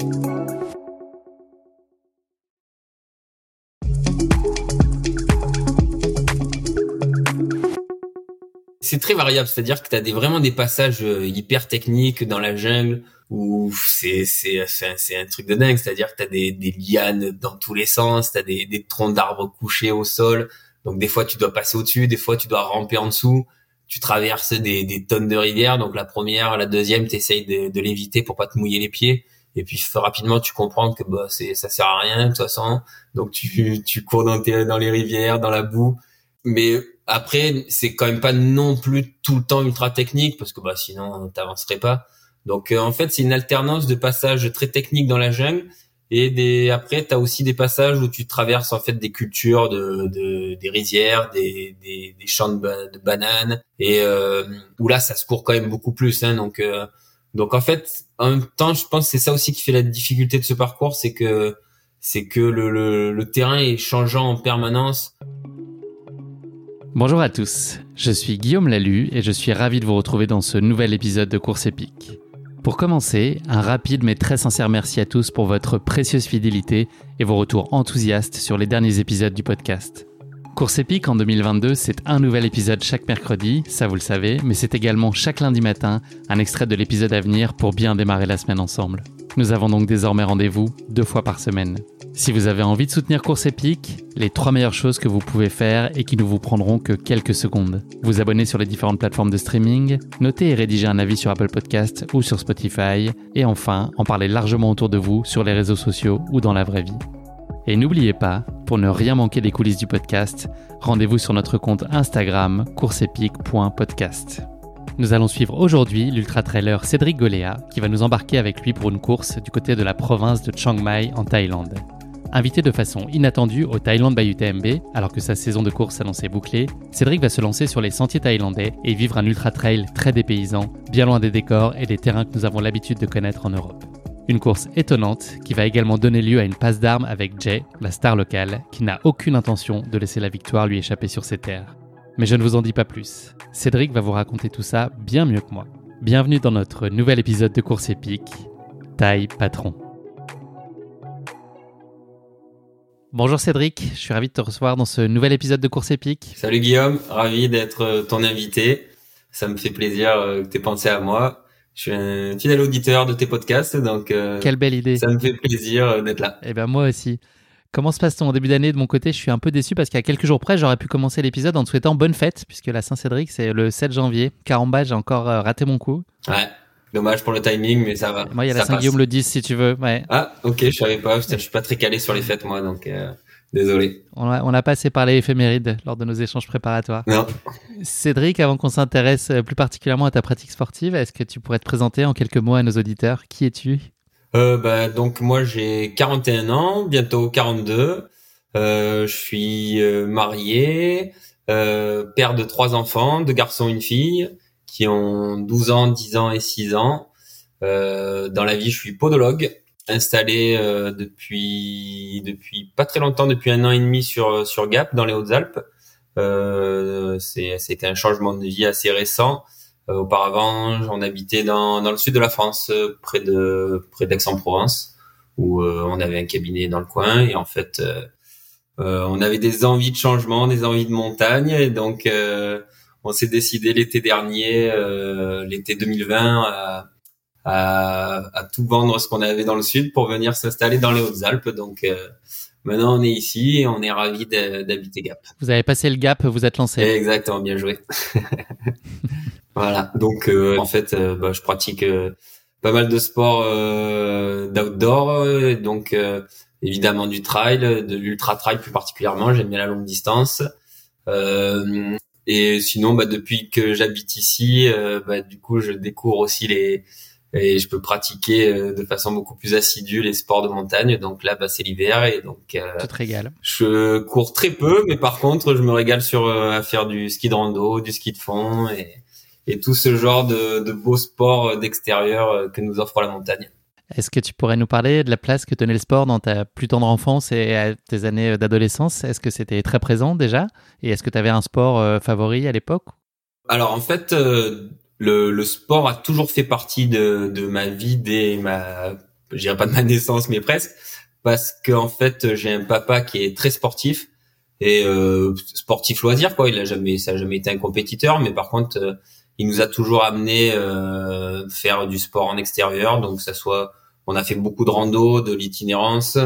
C'est très variable, c'est-à-dire que tu as des, vraiment des passages euh, hyper techniques dans la jungle où c'est c'est un truc de dingue, c'est-à-dire que tu as des, lianes dans tous les sens, tu as des, des troncs d'arbres couchés au sol, donc des fois tu dois passer au-dessus, des fois tu dois ramper en dessous, tu traverses des, des tonnes de rivières, donc la première, la deuxième, tu essayes de, de l'éviter pour pas te mouiller les pieds et puis rapidement tu comprends que bah c'est ça sert à rien de toute façon. Donc tu tu cours dans tes, dans les rivières dans la boue. Mais après c'est quand même pas non plus tout le temps ultra technique parce que bah sinon t'avancerais pas. Donc euh, en fait c'est une alternance de passages très techniques dans la jungle. Et des après t'as aussi des passages où tu traverses en fait des cultures de, de des rizières des, des, des champs de, bananes. Et euh, où là ça se court quand même beaucoup plus hein, donc euh, donc en fait, en même temps, je pense que c'est ça aussi qui fait la difficulté de ce parcours, c'est que c'est que le, le, terrain est changeant en permanence. Bonjour à tous, je suis Guillaume Lalu et je suis ravi de vous retrouver dans ce nouvel épisode de Course épique. Pour commencer, un rapide mais très sincère merci à tous pour votre précieuse fidélité et vos retours enthousiastes sur les derniers épisodes du podcast. Course épique en 2022, c'est un nouvel épisode chaque mercredi, ça vous le savez, mais c'est également chaque lundi matin un extrait de l'épisode à venir pour bien démarrer la semaine ensemble. Nous avons donc désormais rendez-vous deux fois par semaine. Si vous avez envie de soutenir Course épique, les trois meilleures choses que vous pouvez faire et qui ne vous prendront que quelques secondes. Vous abonner sur les différentes plateformes de streaming, noter et rédiger un avis sur Apple Podcast ou sur Spotify, et enfin en parler largement autour de vous sur les réseaux sociaux ou dans la vraie vie. Et n'oubliez pas, pour ne rien manquer des coulisses du podcast, rendez-vous sur notre compte Instagram courseepique.podcast. Nous allons suivre aujourd'hui l'ultra-trailer Cédric Goléa qui va nous embarquer avec lui pour une course du côté de la province de Chiang Mai en Thaïlande. Invité de façon inattendue au Thailand by UTMB, alors que sa saison de course s'annonçait bouclée, Cédric va se lancer sur les sentiers thaïlandais et vivre un ultra-trail très dépaysant, bien loin des décors et des terrains que nous avons l'habitude de connaître en Europe. Une course étonnante qui va également donner lieu à une passe d'armes avec Jay, la star locale, qui n'a aucune intention de laisser la victoire lui échapper sur ses terres. Mais je ne vous en dis pas plus. Cédric va vous raconter tout ça bien mieux que moi. Bienvenue dans notre nouvel épisode de course épique, Taille Patron. Bonjour Cédric, je suis ravi de te recevoir dans ce nouvel épisode de course épique. Salut Guillaume, ravi d'être ton invité. Ça me fait plaisir euh, que tu aies pensé à moi. Je suis un fidèle auditeur de tes podcasts, donc euh, quelle belle idée. Ça me fait plaisir euh, d'être là. Eh ben moi aussi. Comment se passe ton début d'année? De mon côté Je suis un peu déçu parce qu'à quelques jours près, j'aurais pu commencer l'épisode en te souhaitant bonne fête, puisque la Saint-Cédric, c'est le 7 janvier. Caramba, j'ai encore euh, raté mon coup. Ouais, dommage pour le timing, mais ça va. Moi, il y a la Saint-Guillaume le 10, si tu veux. Ouais. Ah, ok, je savais pas. Je suis pas très calé sur les fêtes, moi, donc... Désolé. On a, on a passé par les éphémérides lors de nos échanges préparatoires. Non. Cédric, avant qu'on s'intéresse plus particulièrement à ta pratique sportive, est-ce que tu pourrais te présenter en quelques mots à nos auditeurs? Qui es-tu? Euh, bah, Donc moi j'ai 41 ans, bientôt 42. Euh, je suis euh, marié, euh, père de trois enfants, deux garçons et une fille, qui ont 12 ans, 10 ans et 6 ans. Euh, dans la vie, je suis podologue installé euh, depuis depuis pas très longtemps, depuis un an et demi sur sur Gap dans les Hautes-Alpes. Euh, c'était un changement de vie assez récent. Euh, auparavant, j'en habitais dans dans le sud de la France, euh, près de près d'Aix-en-Provence, où on avait un cabinet dans le coin et en fait on avait des envies de changement, des envies de montagne et donc on s'est décidé l'été dernier, l'été 2020 à à, à tout vendre ce qu'on avait dans le sud pour venir s'installer dans les Hautes-Alpes. Donc maintenant on est ici et on est ravi d'habiter Gap. Vous avez passé le Gap, vous êtes lancé. Exactement, bien joué. voilà. Donc en fait, bah, je pratique pas mal de sports d'outdoor, donc évidemment du trail, de l'ultra trail plus particulièrement. J'aime bien la longue distance. Euh, et sinon, bah, depuis que j'habite ici, euh, bah, du coup, je découvre aussi les et je peux pratiquer euh, de façon beaucoup plus assidue les sports de montagne. Donc là, bah, c'est l'hiver et donc euh, tu te régales. Je cours très peu, mais par contre, je me régale sur à faire du ski de rando, du ski de fond et, et tout ce genre de, de beaux sports d'extérieur que nous offre la montagne. Est-ce que tu pourrais nous parler de la place que tenait le sport dans ta plus tendre enfance et à tes années d'adolescence? Est-ce que c'était très présent déjà? Et est-ce que tu avais un sport euh, favori à l'époque? Alors en fait, euh, le, le, sport a toujours fait partie de, de ma vie dès ma, je dirais pas de ma naissance, mais presque, parce qu'en fait j'ai un papa qui est très sportif et euh, sportif loisir quoi. Il a jamais, ça a jamais été un compétiteur, mais par contre euh, il nous a toujours amené euh, faire du sport en extérieur, donc ça soit on a fait beaucoup de rando, de l'itinérance.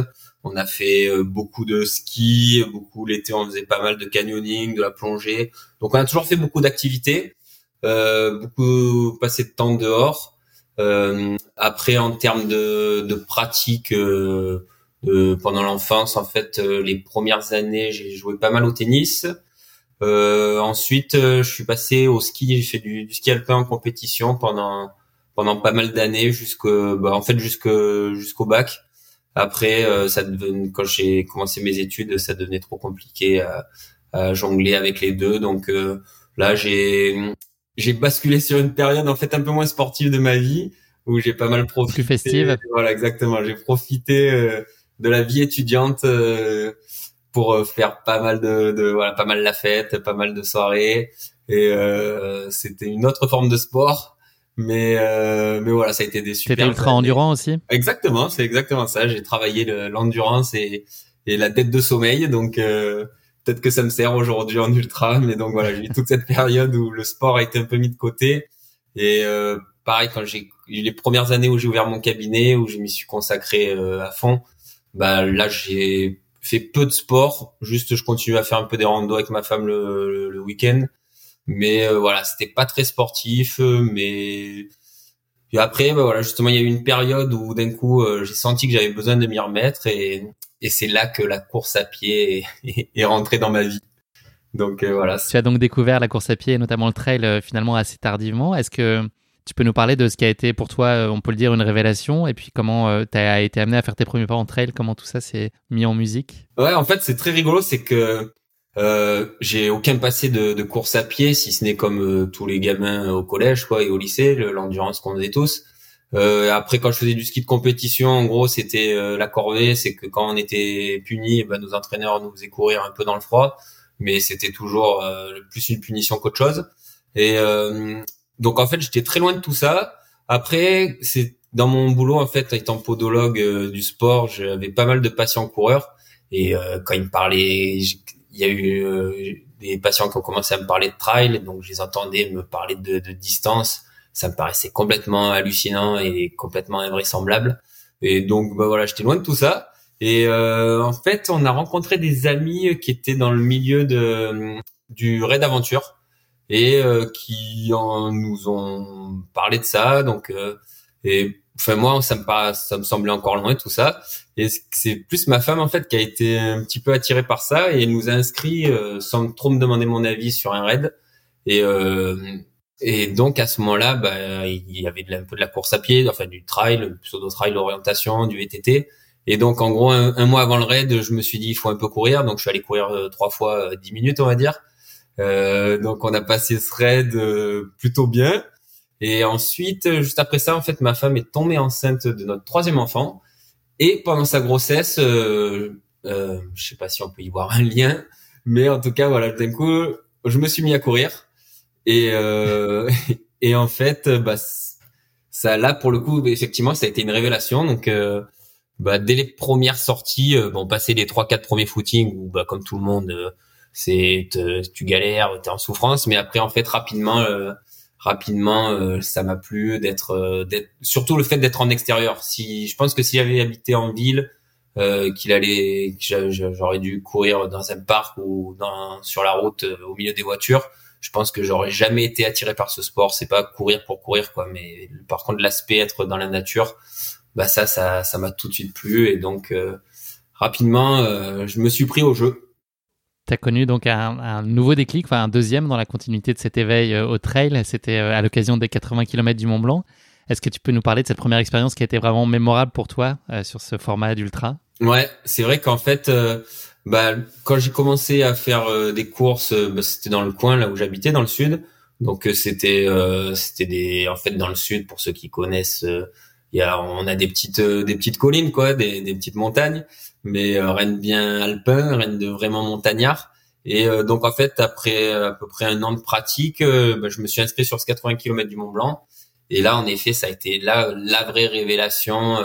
On a fait euh, beaucoup de ski, beaucoup l'été on faisait pas mal de canyoning, de la plongée. Donc on a toujours fait beaucoup d'activités, beaucoup passé de temps dehors. Euh, après en termes de, de pratique euh, pendant l'enfance, en fait les premières années j'ai joué pas mal au tennis. ensuite je suis passé au ski, j'ai fait du, du ski alpin en compétition pendant pendant pas mal d'années jusqu'au bah, en fait jusqu'au jusqu'au bac. Après euh, ça devenait, quand j'ai commencé mes études, ça devenait trop compliqué à, à jongler avec les deux donc euh, là j'ai j'ai basculé sur une période en fait un peu moins sportive de ma vie où j'ai pas mal profité plus festive. Voilà exactement, j'ai profité euh, de la vie étudiante pour faire pas mal de, de, voilà pas mal la fête, pas mal de soirées et c'était une autre forme de sport mais euh, mais voilà, ça a été des super. T'étais ultra endurant aussi. Exactement, c'est exactement ça. J'ai travaillé l'endurance et et la dette de sommeil, donc euh, peut-être que ça me sert aujourd'hui en ultra. Mais donc voilà, j'ai eu toute cette période où le sport a été un peu mis de côté. Et euh, pareil, quand j'ai eu les premières années où j'ai ouvert mon cabinet, où je m'y suis consacré euh, à fond, bah là j'ai fait peu de sport. Juste, je continue à faire un peu des randos avec ma femme le, le, week-end. Mais euh, voilà, c'était pas très sportif, euh, mais et après, bah voilà, justement, il y a eu une période où d'un coup, euh, j'ai senti que j'avais besoin de m'y remettre et, et c'est là que la course à pied est, est, rentrée dans ma vie. Donc voilà. Tu as donc découvert la course à pied, notamment le trail, finalement assez tardivement. Est-ce que tu peux nous parler de ce qui a été pour toi, on peut le dire, une révélation et puis comment tu as été amené à faire tes premiers pas en trail, comment tout ça s'est mis en musique? Ouais, en fait, c'est très rigolo, c'est que euh, j'ai aucun passé de, de, course à pied, si ce n'est comme euh, tous les gamins au collège quoi et au lycée, l'endurance qu'on faisait tous. Euh, après, quand je faisais du ski de compétition, en gros, c'était euh, la corvée, c'est que quand on était puni, eh ben, nos entraîneurs nous faisaient courir un peu dans le froid, mais c'était toujours plus une punition qu'autre chose. Et donc, en fait, j'étais très loin de tout ça. Après, c'est dans mon boulot, en fait, étant podologue du sport, j'avais pas mal de patients coureurs. Et quand ils me parlaient, il y a eu euh, des patients qui ont commencé à me parler de trail, donc je les entendais me parler de, de distance. Ça me paraissait complètement hallucinant et complètement invraisemblable. Et donc, bah voilà, j'étais loin de tout ça. Et euh, en fait, on a rencontré des amis qui étaient dans le milieu de du raid d'aventure et euh, qui en, nous ont parlé de ça. Donc, euh, et enfin moi, ça me ça me semblait encore loin tout ça. Et c'est plus ma femme en fait qui a été un petit peu attirée par ça et elle nous a inscrit euh, sans trop me demander mon avis sur un raid. Et euh, et donc à ce moment-là, bah, il y avait un peu de la course à pied, enfin du trail, pseudo trail d'orientation, du VTT. Et donc en gros un, mois avant le raid, je me suis dit il faut un peu courir, donc je suis allé courir euh, trois fois euh, dix minutes on va dire. Euh, donc on a passé ce raid plutôt bien. Et ensuite, juste après ça, en fait, ma femme est tombée enceinte de notre troisième enfant. Et pendant sa grossesse, euh, euh, je sais pas si on peut y voir un lien, mais en tout cas, voilà, d'un coup, je me suis mis à courir. Et, euh, et en fait, bah, ça, là, pour le coup, effectivement, ça a été une révélation. Donc, euh, bah, dès les premières sorties, euh, bon, passer les trois, quatre premiers footings, où, bah, comme tout le monde, euh, c'est, tu galères, t'es en souffrance, mais après, en fait, rapidement, rapidement ça m'a plu d'être d'être surtout le fait d'être en extérieur. Si je pense que si j'avais habité en ville, qu'il allait j'aurais dû courir dans un parc ou dans sur la route au milieu des voitures je pense que j'aurais jamais été attiré par ce sport. C'est pas courir pour courir, quoi. Mais par contre, l'aspect être dans la nature, bah ça, ça, ça m'a tout de suite plu. Et donc, euh, rapidement, euh, je me suis pris au jeu. Tu as connu donc un, nouveau déclic, enfin un deuxième dans la continuité de cet éveil euh, au trail. C'était à l'occasion des 80 km du Mont Blanc. Est-ce que tu peux nous parler de cette première expérience qui a été vraiment mémorable pour toi sur ce format d'ultra? Ouais, c'est vrai qu'en fait, bah, quand j'ai commencé à faire euh, des courses, euh, bah, c'était dans le coin là où j'habitais, dans le sud. Donc euh, c'était c'était des en fait dans le sud pour ceux qui connaissent, il y a on a des petites des petites collines quoi, des, des petites montagnes, mais rien de bien alpin, rien de vraiment montagnard. Et donc en fait après à peu près un an de pratique, bah, je me suis inscrit sur ce 80 km du Mont Blanc. Et là en effet ça a été là la vraie révélation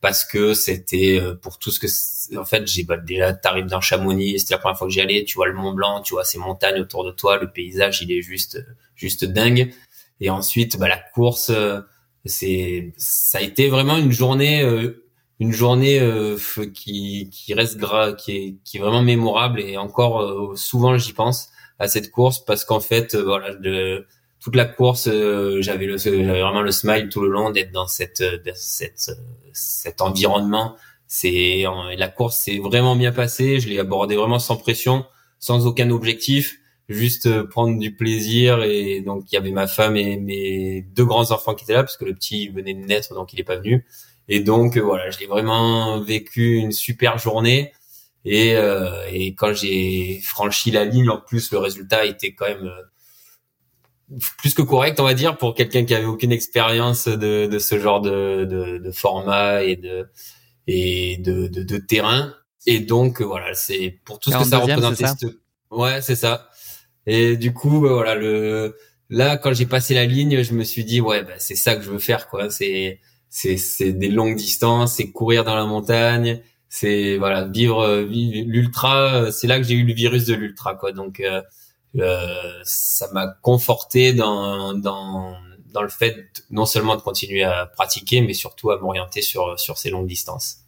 parce que c'était euh, pour tout ce que en fait j'ai bah, déjà t'arrives dans Chamonix c'était la première fois que j'y allais tu vois le Mont Blanc tu vois ces montagnes autour de toi le paysage il est juste juste dingue. Et ensuite bah la course euh, c'est ça a été vraiment une journée euh, une journée qui qui reste gras qui est qui est vraiment mémorable et encore souvent j'y pense à cette course parce qu'en fait voilà de toute la course, euh, j'avais vraiment le smile tout le long d'être dans cette, cette, cet environnement. C'est la course s'est vraiment bien passée. Je l'ai abordé vraiment sans pression, sans aucun objectif, juste euh, prendre du plaisir. Et donc il y avait ma femme et mes deux grands enfants qui étaient là parce que le petit venait de naître, donc il est pas venu. Et donc voilà, je l'ai vraiment vécu une super journée. Et, euh, et quand j'ai franchi la ligne, en plus le résultat était quand même plus que correct, on va dire, pour quelqu'un qui avait aucune expérience de, de ce genre de, de, de, format et de et de, de, de terrain. Et donc voilà, c'est pour tout ce que ça représentait. Ouais, c'est ça. Et du coup, bah, voilà, le là quand j'ai passé la ligne, je me suis dit ouais, bah, c'est ça que je veux faire quoi. C'est c'est c'est des longues distances, c'est courir dans la montagne, c'est voilà vivre, vivre l'ultra. C'est là que j'ai eu le virus de l'ultra quoi. Donc euh, euh, ça m'a conforté dans, dans, dans le fait non seulement de continuer à pratiquer, mais surtout à m'orienter sur, sur ces longues distances.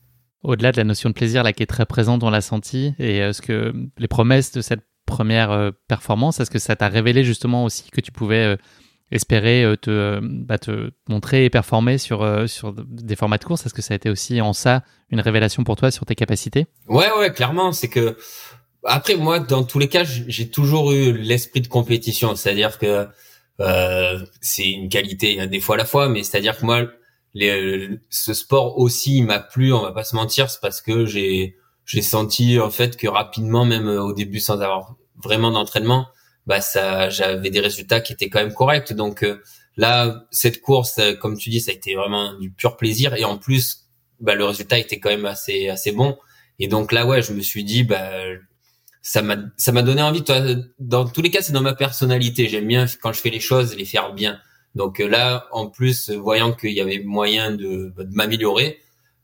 Au-delà de la notion de plaisir là qui est très présente, on l'a senti, et est-ce que les promesses de cette première euh, performance, est-ce que ça t'a révélé justement aussi que tu pouvais euh, espérer te, bah, te montrer et performer sur, sur des formats de course? Est-ce que ça a été aussi en ça une révélation pour toi sur tes capacités? Ouais, ouais, clairement. C'est que après, moi, dans tous les cas, j'ai toujours eu l'esprit de compétition, c'est-à-dire que euh, c'est une qualité des fois à la fois, mais c'est-à-dire que moi, ce sport aussi m'a plu, on va pas se mentir, c'est parce que j'ai j'ai senti en fait que rapidement, même au début, sans avoir vraiment d'entraînement, bah ça, j'avais des résultats qui étaient quand même corrects. Donc euh, là, cette course, euh, comme tu dis, ça a été vraiment du pur plaisir, et en plus, bah le résultat était quand même assez assez bon. Et donc là, ouais, je me suis dit, bah ça m'a ça m'a donné envie toi dans tous les cas c'est dans ma personnalité. J'aime bien quand je fais les choses les faire bien. Donc euh, là en plus voyant qu'il y avait moyen de, de m'améliorer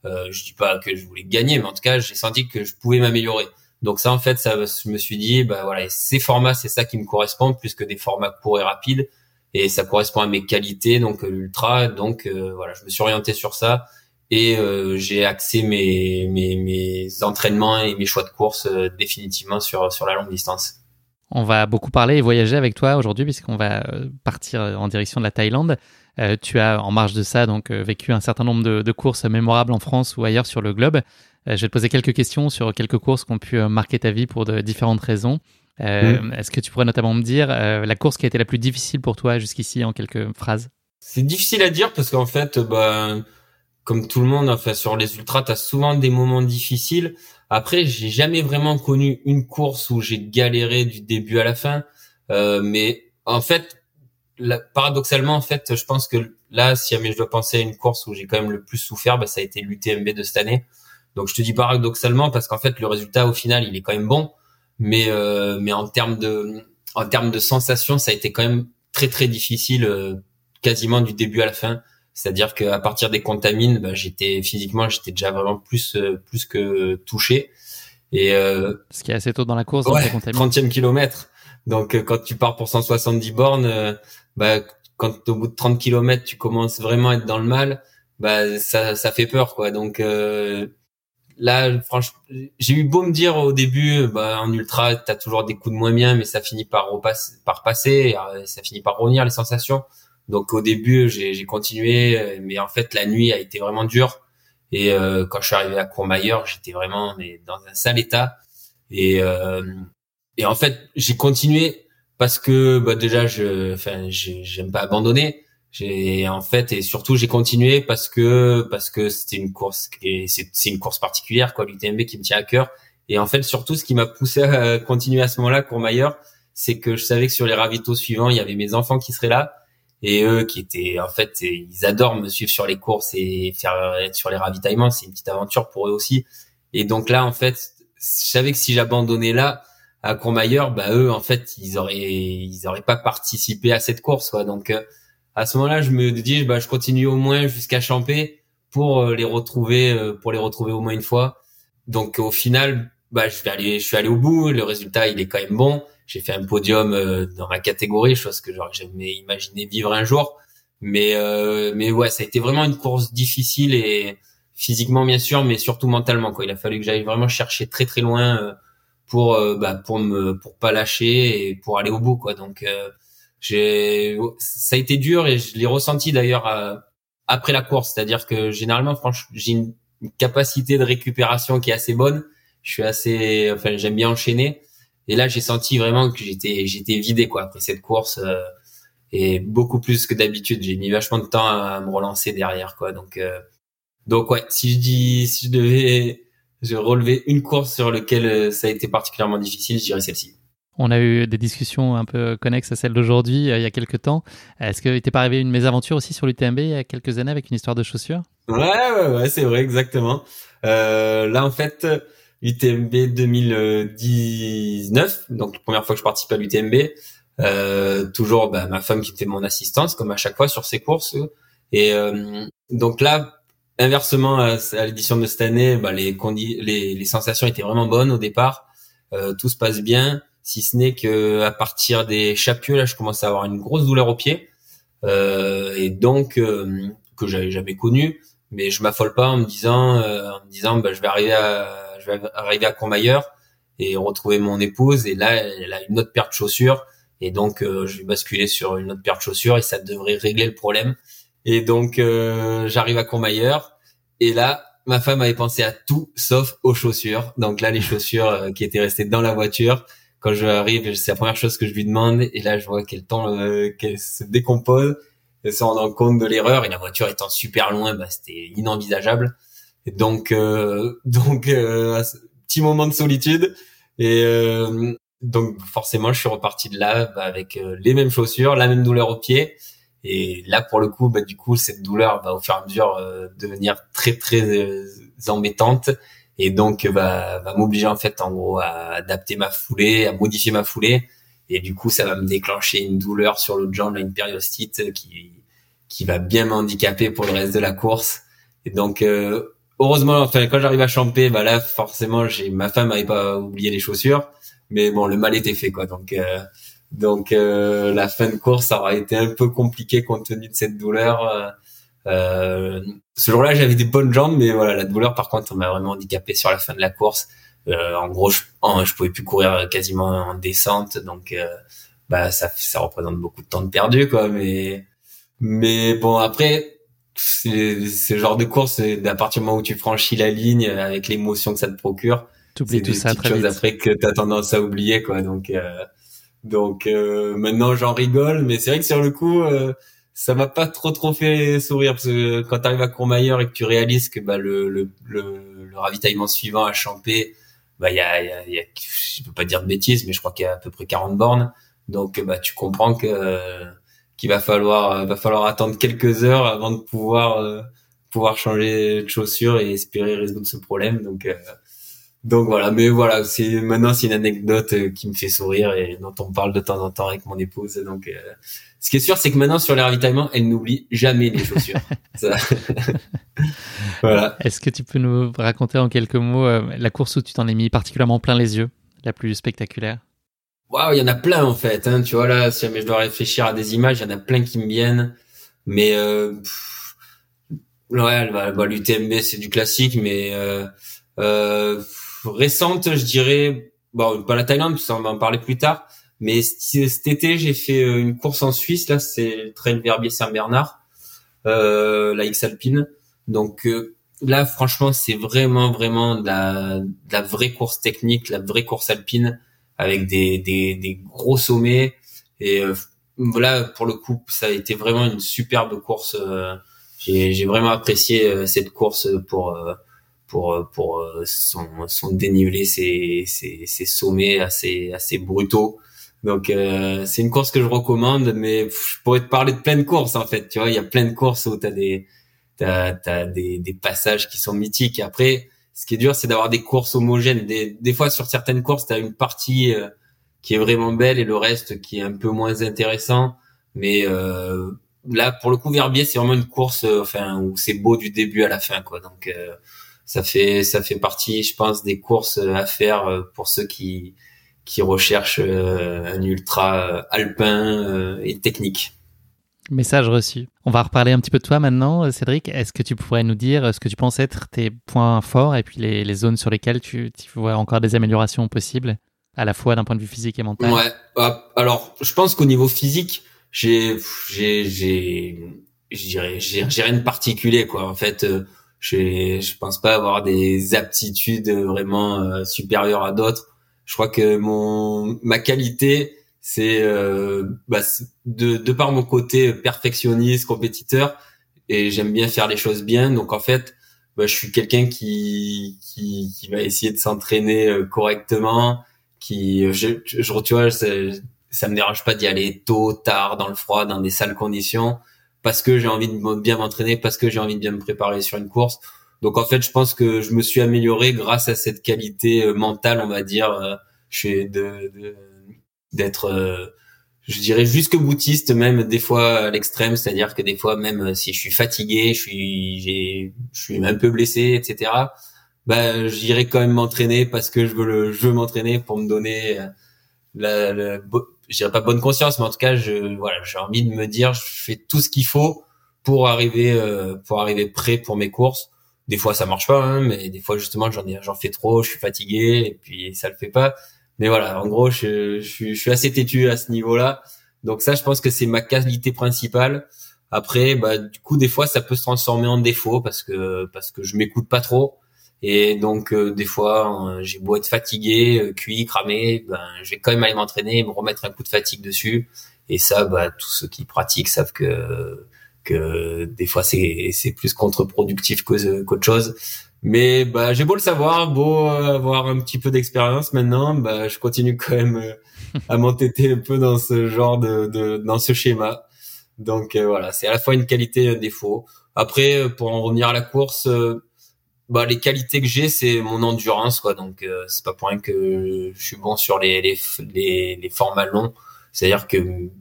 euh, je dis pas que je voulais gagner mais en tout cas j'ai senti que je pouvais m'améliorer. Donc ça en fait ça je me suis dit bah voilà ces formats c'est ça qui me correspond plus que des formats courts et rapides. Et ça correspond à mes qualités donc euh, l'ultra donc euh, voilà je me suis orienté sur ça et euh, j'ai axé mes, mes, mes, entraînements et mes choix de course euh, définitivement sur, sur la longue distance. On va beaucoup parler et voyager avec toi aujourd'hui puisqu'on va euh, partir en direction de la Thaïlande. tu as en marge de ça donc vécu un certain nombre de, de, courses mémorables en France ou ailleurs sur le globe. je vais te poser quelques questions sur quelques courses qui ont pu marquer ta vie pour de différentes raisons. Mmh. Est-ce que tu pourrais notamment me dire la course qui a été la plus difficile pour toi jusqu'ici en quelques phrases? C'est difficile à dire parce qu'en fait, bah, comme tout le monde, enfin sur les ultras, tu as souvent des moments difficiles. Après, j'ai jamais vraiment connu une course où j'ai galéré du début à la fin. Euh, mais en fait, paradoxalement, en fait, je pense que là, si jamais je dois penser à une course où j'ai quand même le plus souffert, bah, ça a été l'UTMB de cette année. Donc je te dis paradoxalement parce qu'en fait, le résultat au final, il est quand même bon. Mais euh, mais en termes de en termes de sensations, ça a été quand même très très difficile, euh, quasiment du début à la fin. C'est-à-dire qu'à partir des contamines, bah, j'étais physiquement, j'étais déjà vraiment plus euh, plus que touché. Et euh, ce qui est assez tôt dans la course, ouais, 30e kilomètre. Donc quand tu pars pour 170 bornes, bah quand au bout de 30 km tu commences vraiment à être dans le mal, bah ça ça fait peur quoi. Donc là, franchement, j'ai eu beau me dire au début, bah, en ultra, t'as toujours des coups de moins bien, mais ça finit par repasser, par passer, euh, ça finit par revenir les sensations. Donc au début, j'ai continué, euh, mais en fait, la nuit a été vraiment dure. Et euh, quand je suis arrivé à Courmayeur, j'étais vraiment dans un sale état. Et et en fait, j'ai continué parce que bah, déjà, je, enfin, j'aime pas abandonner. J'ai en fait et surtout j'ai continué parce que parce que c'était une course et c'est une course particulière quoi l'UTMB qui me tient à cœur et en fait surtout ce qui m'a poussé à continuer à ce moment-là Courmayeur c'est que je savais que sur les ravitaux suivants il y avait mes enfants qui seraient là et eux qui étaient en fait ils adorent me suivre sur les courses et faire être sur les ravitaillements c'est une petite aventure pour eux aussi et donc là en fait je savais que si j'abandonnais là à Courmayeur bah eux en fait ils auraient ils auraient pas participé à cette course quoi donc euh, à ce moment-là, je me dis, bah, je continue au moins jusqu'à Champé pour euh, les retrouver, euh, pour les retrouver au moins une fois. Donc au final, bah, je vais aller, je suis allé au bout. Le résultat, il est quand même bon. J'ai fait un podium euh, dans ma catégorie, chose que j'aurais jamais imaginé vivre un jour. Mais mais ouais, ça a été vraiment une course difficile et physiquement bien sûr, mais surtout mentalement quoi. Il a fallu que j'aille vraiment chercher très très loin pour bah, pour me pour pas lâcher et pour aller au bout quoi. Donc j'ai ça a été dur et je l'ai ressenti d'ailleurs euh, après la course c'est-à-dire que généralement franchement j'ai une capacité de récupération qui est assez bonne je suis assez enfin j'aime bien enchaîner et là j'ai senti vraiment que j'étais j'étais vidé quoi après cette course euh, et beaucoup plus que d'habitude j'ai mis vachement de temps à me relancer derrière quoi donc euh, donc ouais si je dis si je devais je relever une course sur laquelle ça a été particulièrement difficile je dirais celle-ci on a eu des discussions un peu connexes à celles d'aujourd'hui euh, il y a quelques temps. Est-ce que t'es pas arrivé une mésaventure aussi sur l'UTMB il y a quelques années avec une histoire de chaussures? Ouais, ouais, ouais, c'est vrai, exactement. Euh, là, en fait, UTMB 2019, donc la première fois que je participe à l'UTMB, euh, toujours bah, ma femme qui était mon assistante, comme à chaque fois sur ces courses. Et euh, donc là, inversement à, l'édition de cette année, bah, les, les, les sensations étaient vraiment bonnes au départ. Euh, tout se passe bien si ce n'est que à partir des chapieux là je commence à avoir une grosse douleur au pied euh, et donc euh, que j'avais jamais connu mais je m'affole pas en me disant euh, en me disant bah, je vais arriver à je vais arriver à Courmayeur et retrouver mon épouse. Et là elle a une autre paire de chaussures. Et donc euh, je vais basculer sur une autre paire de chaussures et ça devrait régler le problème. Et donc j'arrive à Courmayeur. Et là ma femme avait pensé à tout sauf aux chaussures. Donc là les chaussures qui étaient restées dans la voiture. Quand je arrive, c'est la première chose que je lui demande, et là je vois qu'elle euh, qu'elle se décompose, elle se rend compte de l'erreur, et la voiture étant super loin, bah, c'était inenvisageable. Et donc, euh, donc euh, petit moment de solitude, et euh, donc forcément je suis reparti de là bah, avec euh, les mêmes chaussures, la même douleur au pied, et là pour le coup, bah, du coup cette douleur va au fur et à mesure devenir très très embêtante. Et donc va, va m'obliger en fait en gros à adapter ma foulée, à modifier ma foulée. Et du coup ça va me déclencher une douleur sur l'autre jambe, une périostite qui qui va bien m'handicaper pour le reste de la course. Et donc euh, heureusement enfin quand j'arrive à champer bah là forcément j'ai ma femme avait pas oublié les chaussures mais bon le mal était fait quoi donc euh, donc euh, la fin de course ça aura été un peu compliqué compte tenu de cette douleur euh, ce jour-là, j'avais des bonnes jambes, mais voilà, la douleur, par contre, on m'a vraiment handicapé sur la fin de la course. Euh, en gros, je, je pouvais plus courir quasiment en descente, donc euh, bah ça, ça représente beaucoup de temps de perdu, quoi. Mais mais bon, après, ce genre de course, à partir du moment où tu franchis la ligne avec l'émotion que ça te procure, c'est tout ça très choses après que t'as tendance à oublier, quoi. Donc euh, donc euh, maintenant j'en rigole, mais c'est vrai que sur le coup ça m'a pas trop trop fait sourire parce que quand tu arrives à Courmayeur et que tu réalises que bah, le, le, le, ravitaillement suivant à Champé, bah il y a, y, a, y a, je peux pas dire de bêtises, mais je crois qu'il y a à peu près 40 bornes. Donc bah tu comprends que qu'il va falloir va falloir attendre quelques heures avant de pouvoir euh, pouvoir changer de chaussures et espérer résoudre ce problème. Donc euh, donc voilà, mais voilà, c'est maintenant c'est une anecdote euh, qui me fait sourire et dont on parle de temps en temps avec mon épouse. Donc, euh, ce qui est sûr, c'est que maintenant sur les ravitaillements, elle n'oublie jamais les chaussures. voilà. Est-ce que tu peux nous raconter en quelques mots euh, la course où tu t'en es mis particulièrement plein les yeux, la plus spectaculaire? Waouh, il y en a plein en fait. Hein, tu vois là, si jamais je dois réfléchir à des images, il y en a plein qui me viennent. Mais euh, ouais, bah, bah, l'UTMB c'est du classique, mais euh, euh, récente, je dirais, bon pas la Thaïlande, ça on va en parler plus tard. Mais cet été, j'ai fait euh, une course en Suisse. Là, c'est le Trail Verbier Saint-Bernard, euh, la X Alpine. Donc euh, là, franchement, c'est vraiment, vraiment de la, de la vraie course technique, la vraie course alpine avec des, des, des gros sommets. Et euh, voilà, pour le coup, ça a été vraiment une superbe course. Euh, j'ai vraiment apprécié euh, cette course pour pour pour son, son dénivelé, ses, ses, ses sommets assez assez brutaux. Donc c'est une course que je recommande, mais je pourrais te parler de plein de courses en fait. Tu vois, il y a plein de courses où t'as des t'as as des, des passages qui sont mythiques. après, ce qui est dur, c'est d'avoir des courses homogènes. Des, des fois, sur certaines courses, tu as une partie euh, qui est vraiment belle et le reste qui est un peu moins intéressant. Mais euh, là, pour le coup, Verbier, c'est vraiment une course, euh, enfin, où c'est beau du début à la fin, quoi. Donc, euh, ça fait ça fait partie, je pense, des courses à faire pour ceux qui qui recherchent un ultra alpin et technique. Message reçu. On va reparler un petit peu de toi maintenant, Cédric. Est-ce que tu pourrais nous dire ce que tu penses être tes points forts et puis les, zones sur lesquelles tu, tu, vois encore des améliorations possibles, à la fois d'un point de vue physique et mental? Ouais. Bah, alors, je pense qu'au niveau physique, j'ai, j'ai, j'ai, j'ai, rien de particulier, quoi. En fait, euh, je, je pense pas avoir des aptitudes vraiment euh, supérieures à d'autres. Je crois que mon, ma qualité, c'est euh, bah, de, de par mon côté perfectionniste, compétiteur, et j'aime bien faire les choses bien. Donc en fait, bah, je suis quelqu'un qui, qui, qui va essayer de s'entraîner euh, correctement, qui je, je tu vois, ça, ça me dérange pas d'y aller tôt, tard, dans le froid, dans des sales conditions, parce que j'ai envie de bien m'entraîner, parce que j'ai envie de bien me préparer sur une course. Donc en fait, je pense que je me suis amélioré grâce à cette qualité euh, mentale, on va dire. Je suis de, de d'être euh, je dirais jusque boutiste même des fois à l'extrême. C'est-à-dire que des fois même euh, si je suis fatigué je suis j'ai je suis un peu blessé etc bah j'irai quand même m'entraîner parce que je veux le je veux m'entraîner pour me donner euh, la, la je dirais pas bonne conscience mais en tout cas je voilà j'ai envie de me dire je fais tout ce qu'il faut pour arriver pour arriver prêt pour mes courses. Des fois ça marche pas hein, mais des fois justement j'en ai j'en fais trop je suis fatigué et puis ça le fait pas mais voilà, en gros, je, je, je suis assez têtu à ce niveau-là. Donc ça, je pense que c'est ma qualité principale. Après, bah, du coup, des fois, ça peut se transformer en défaut parce que parce que je m'écoute pas trop. Et donc, euh, des fois, euh, j'ai beau être fatigué, euh, cuit, cramé, ben, je vais quand même aller m'entraîner et me remettre un coup de fatigue dessus. Et ça, bah, tous ceux qui pratiquent savent que que des fois, c'est c'est plus contre-productif qu'autre chose. Mais bah j'ai beau le savoir, beau avoir un petit peu d'expérience maintenant, bah je continue quand même euh, à m'entêter un peu dans ce genre de, de dans ce schéma. Donc euh, voilà, c'est à la fois une qualité et un défaut. Après, euh, pour en revenir à la course, bah les qualités que j'ai, c'est mon endurance quoi. Donc c'est pas pour rien que je suis bon sur les les les, les formats longs. C'est-à-dire que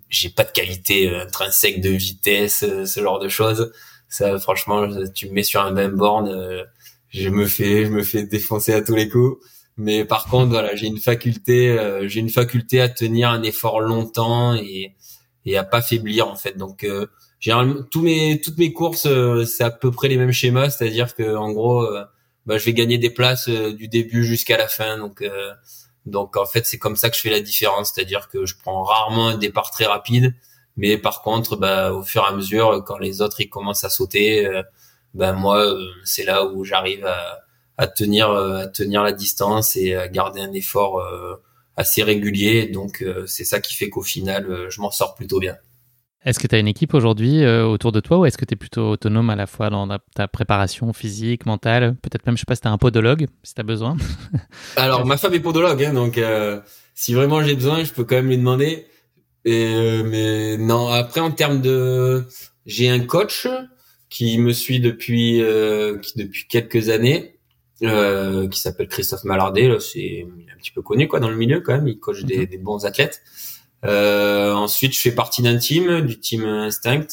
j'ai pas de qualité intrinsèque de vitesse, ce genre de choses. Ça, franchement, tu me mets sur un même borne je me fais je me fais défoncer à tous les coups. Mais par contre voilà j'ai une faculté euh, j'ai une faculté à tenir un effort longtemps et et à pas faiblir en fait. Donc euh, tous mes toutes mes courses euh, c'est à peu près les mêmes schémas. C'est-à-dire que en gros euh, bah, je vais gagner des places du début jusqu'à la fin. Donc donc en fait c'est comme ça que je fais la différence. C'est-à-dire que je prends rarement un départ très rapide. Mais par contre bah au fur et à mesure quand les autres ils commencent à sauter ben moi euh, c'est là où j'arrive à, à tenir euh, à tenir la distance et à garder un effort euh, assez régulier. Donc c'est ça qui fait qu'au final je m'en sors plutôt bien. Est-ce que tu as une équipe aujourd'hui autour de toi ou est-ce que tu es plutôt autonome à la fois dans ta préparation physique, mentale? Peut-être même, je sais pas si tu as un podologue, si tu as besoin. Alors, ma femme est podologue, hein, donc si vraiment j'ai besoin, je peux quand même lui demander. Et, mais non, après, en termes de... J'ai un coach qui me suit depuis euh, qui, depuis quelques années, euh, qui s'appelle Christophe Malardet. C'est un petit peu connu quoi dans le milieu quand même. Il coach des, mhm. des bons athlètes. Euh, ensuite, je fais partie d'un team, du team Instinct.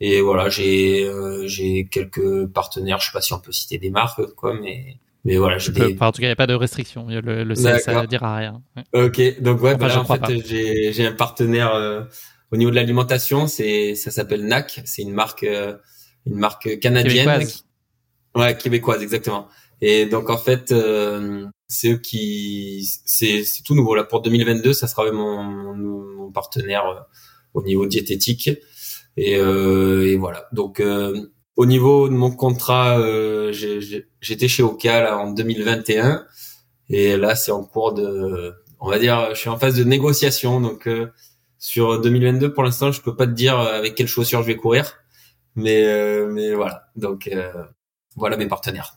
Et voilà, j'ai euh, j'ai quelques partenaires. Je sais pas si on peut citer des marques quoi, mais mais voilà, des... en tout cas, il n'y a pas de restriction. Le, le CSA ne dira rien. Ok, donc ouais, bah en fait, j'ai, j'ai un partenaire euh, au niveau de l'alimentation. C'est, ça s'appelle NAC. C'est une marque, euh, une marque canadienne. Québécoise. Ouais, québécoise, exactement. Et donc en fait, euh, c'est eux qui, c'est, c'est tout nouveau là pour 2022. Ça sera mon, mon, partenaire au niveau diététique. Et, et voilà. Donc au niveau de mon contrat, euh, j'étais chez Oka en 2021 et là c'est en cours de, on va dire, je suis en phase de négociation. Donc euh, sur 2022, pour l'instant, je peux pas te dire avec quelles chaussures je vais courir, mais euh, mais voilà. Donc voilà mes partenaires.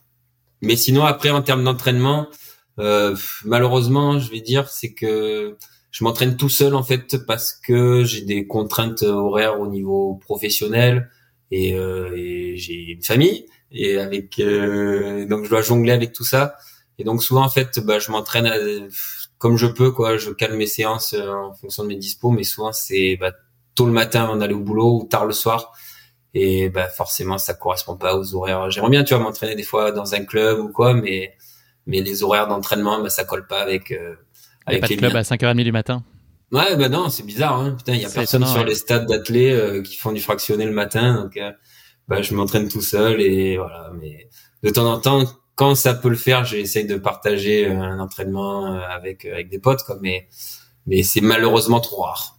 Mais sinon après en termes d'entraînement, malheureusement, je vais dire c'est que je m'entraîne tout seul en fait parce que j'ai des contraintes horaires au niveau professionnel et, euh, et j'ai une famille et avec euh, donc je dois jongler avec tout ça et donc souvent en fait bah je m'entraîne comme je peux quoi je calme mes séances euh, en fonction de mes dispos mais souvent c'est bah, tôt le matin avant d'aller au boulot ou tard le soir et bah forcément ça correspond pas aux horaires j'aimerais bien tu vois m'entraîner des fois dans un club ou quoi mais mais les horaires d'entraînement bah ça colle pas avec euh, avec pas de club à 5h30 du matin? Ouais, bah non, c'est bizarre. Hein. Putain, il y a personne sur les stades d'athlètes euh, qui font du fractionné le matin. Donc, euh, bah, je m'entraîne tout seul et voilà. Mais de temps en temps, quand ça peut le faire, j'essaye de partager euh, un entraînement avec avec des potes, quoi. Mais mais c'est malheureusement trop rare.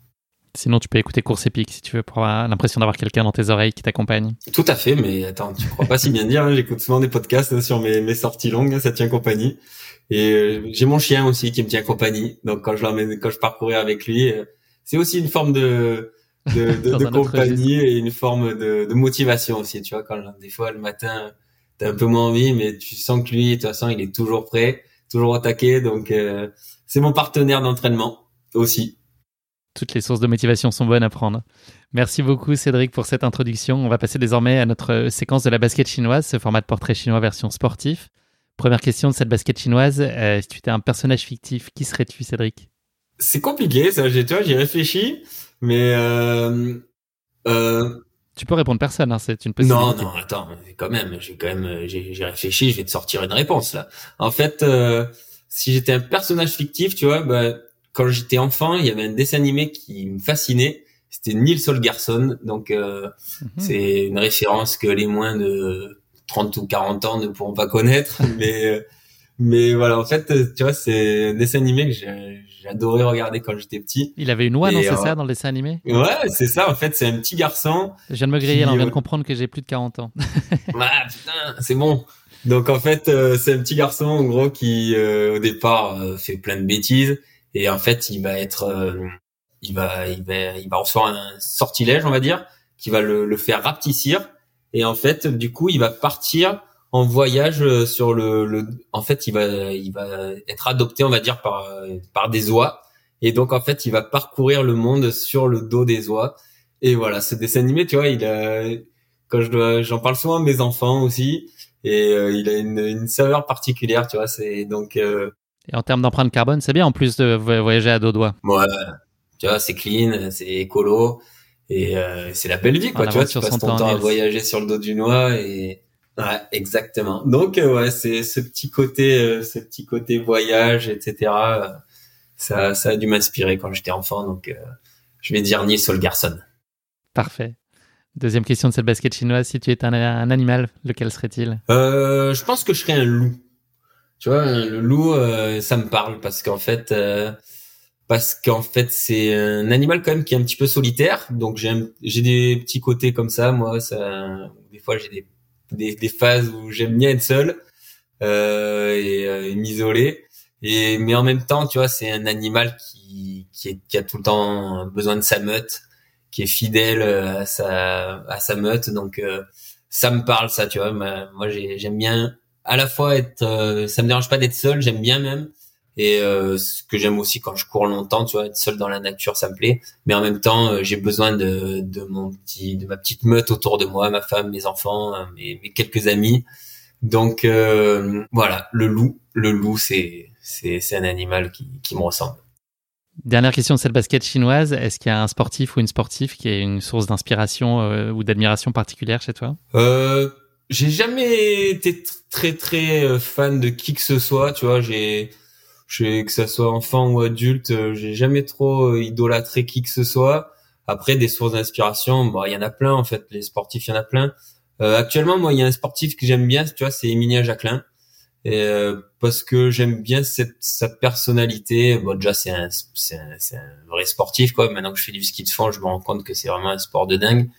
Sinon, tu peux écouter Course Épique si tu veux pour avoir l'impression d'avoir quelqu'un dans tes oreilles qui t'accompagne. Tout à fait, mais attends, tu crois pas si bien dire. Hein, J'écoute souvent des podcasts sur mes, mes sorties longues, ça tient compagnie. Et euh, j'ai mon chien aussi qui me tient compagnie. Donc quand je l'emmène, quand je parcourais avec lui, euh, c'est aussi une forme de de, de, de compagnie et une forme de, de, motivation aussi. Tu vois, quand des fois le matin t'as un peu moins envie, mais tu sens que lui, de toute façon, il est toujours prêt, toujours attaqué. Donc euh, c'est mon partenaire d'entraînement aussi. Toutes les sources de motivation sont bonnes à prendre. Merci beaucoup Cédric pour cette introduction. On va passer désormais à notre séquence de la basket chinoise, ce format de portrait chinois version sportif. Première question de cette basket chinoise. Euh, si tu étais un personnage fictif, qui serais-tu, Cédric? C'est compliqué, ça. J'ai, j'y réfléchi, mais euh, euh... tu peux répondre personne. Hein, c'est une possibilité. Non, non, attends, quand même. J'ai quand même, j'ai, réfléchi. Je vais te sortir une réponse là. En fait, euh, si j'étais un personnage fictif, tu vois, bah, quand j'étais enfant, il y avait un dessin animé qui me fascinait. C'était Nils Garçon. donc euh, mhm. c'est une référence que les moins de 30 ou 40 ans ne pourront pas connaître, mais euh, mais voilà, en fait, tu vois, c'est un dessin animé que adoré regarder quand j'étais petit. Il avait une oie, non, c'est euh, ça, dans le dessin animé? Ouais, c'est ça, en fait, c'est un petit garçon. Je viens de me griller, on vient de comprendre que j'ai plus de 40 ans. ouais, putain, c'est bon. Donc, en fait, euh, c'est un petit garçon, en gros, qui, au départ, fait plein de bêtises, et en fait, il va être... il va, il va, il va recevoir un sortilège, on va dire, qui va le, le faire rapetissir, et en fait, du coup, il va partir en voyage euh, sur le, le en fait, il va, il va être adopté, on va dire, par, euh, par des oies. Et donc, en fait, il va parcourir le monde sur le dos des oies. Et voilà, ce dessin animé, tu vois, il a, quand je dois, j'en parle souvent à mes enfants aussi. Et euh, il a une, une, saveur particulière, tu vois. C'est donc. Et en termes d'empreinte carbone, c'est bien en plus de voyager à dos doigts. Ouais, tu vois, c'est clean, c'est écolo. Et euh, c'est la belle vie, quoi. tu vois, tu passes ton temps à voyager sur le dos du noix et ouais, exactement. Donc euh, ouais, c'est ce petit côté, euh, ce petit côté voyage, etc. ça, ça a dû m'inspirer quand j'étais enfant. Donc je vais dire Niels Garçon. Parfait. Deuxième question de cette basket chinoise, si tu étais un, un animal, lequel serait-il? Je pense que je serais un loup. Tu vois, le loup, ça me parle parce qu'en fait, parce qu'en fait c'est un animal quand même qui est un petit peu solitaire. Donc j'ai j'ai des petits côtés comme ça. Moi ça des fois j'ai des, des, des phases où j'aime bien être seul euh, et, euh, et m'isoler. Et mais en même temps tu vois c'est un animal qui qui, est, qui a tout le temps besoin de sa meute qui est fidèle à sa à sa meute. Donc euh, ça me parle ça tu vois. Moi j'aime bien à la fois être euh, ça me dérange pas d'être seul j'aime bien même et euh, ce que j'aime aussi quand je cours longtemps, tu vois, être seul dans la nature, ça me plaît. Mais en même temps, euh, j'ai besoin de, de mon petit, de ma petite meute autour de moi, ma femme, mes enfants, euh, mes, mes quelques amis. Donc voilà, le loup, le loup, c'est c'est c'est un animal qui qui me ressemble. Dernière question de cette basket chinoise. Est-ce qu'il y a un sportif ou une sportive qui est une source d'inspiration ou d'admiration particulière chez toi? Euh, j'ai jamais été très très fan de qui que ce soit, tu vois, j'ai que ça soit enfant ou adulte, j'ai jamais trop idolâtré qui que ce soit. Après des sources d'inspiration, bon, il y en a plein en fait, les sportifs, il y en a plein. Euh, actuellement, moi, il y a un sportif que j'aime bien, tu vois, c'est Emilia Jacquelin. Et, euh, parce que j'aime bien cette, sa personnalité. Bon, déjà, c'est un, c'est un, un, vrai sportif, quoi. Maintenant que je fais du ski de fond, je me rends compte que c'est vraiment un sport de dingue.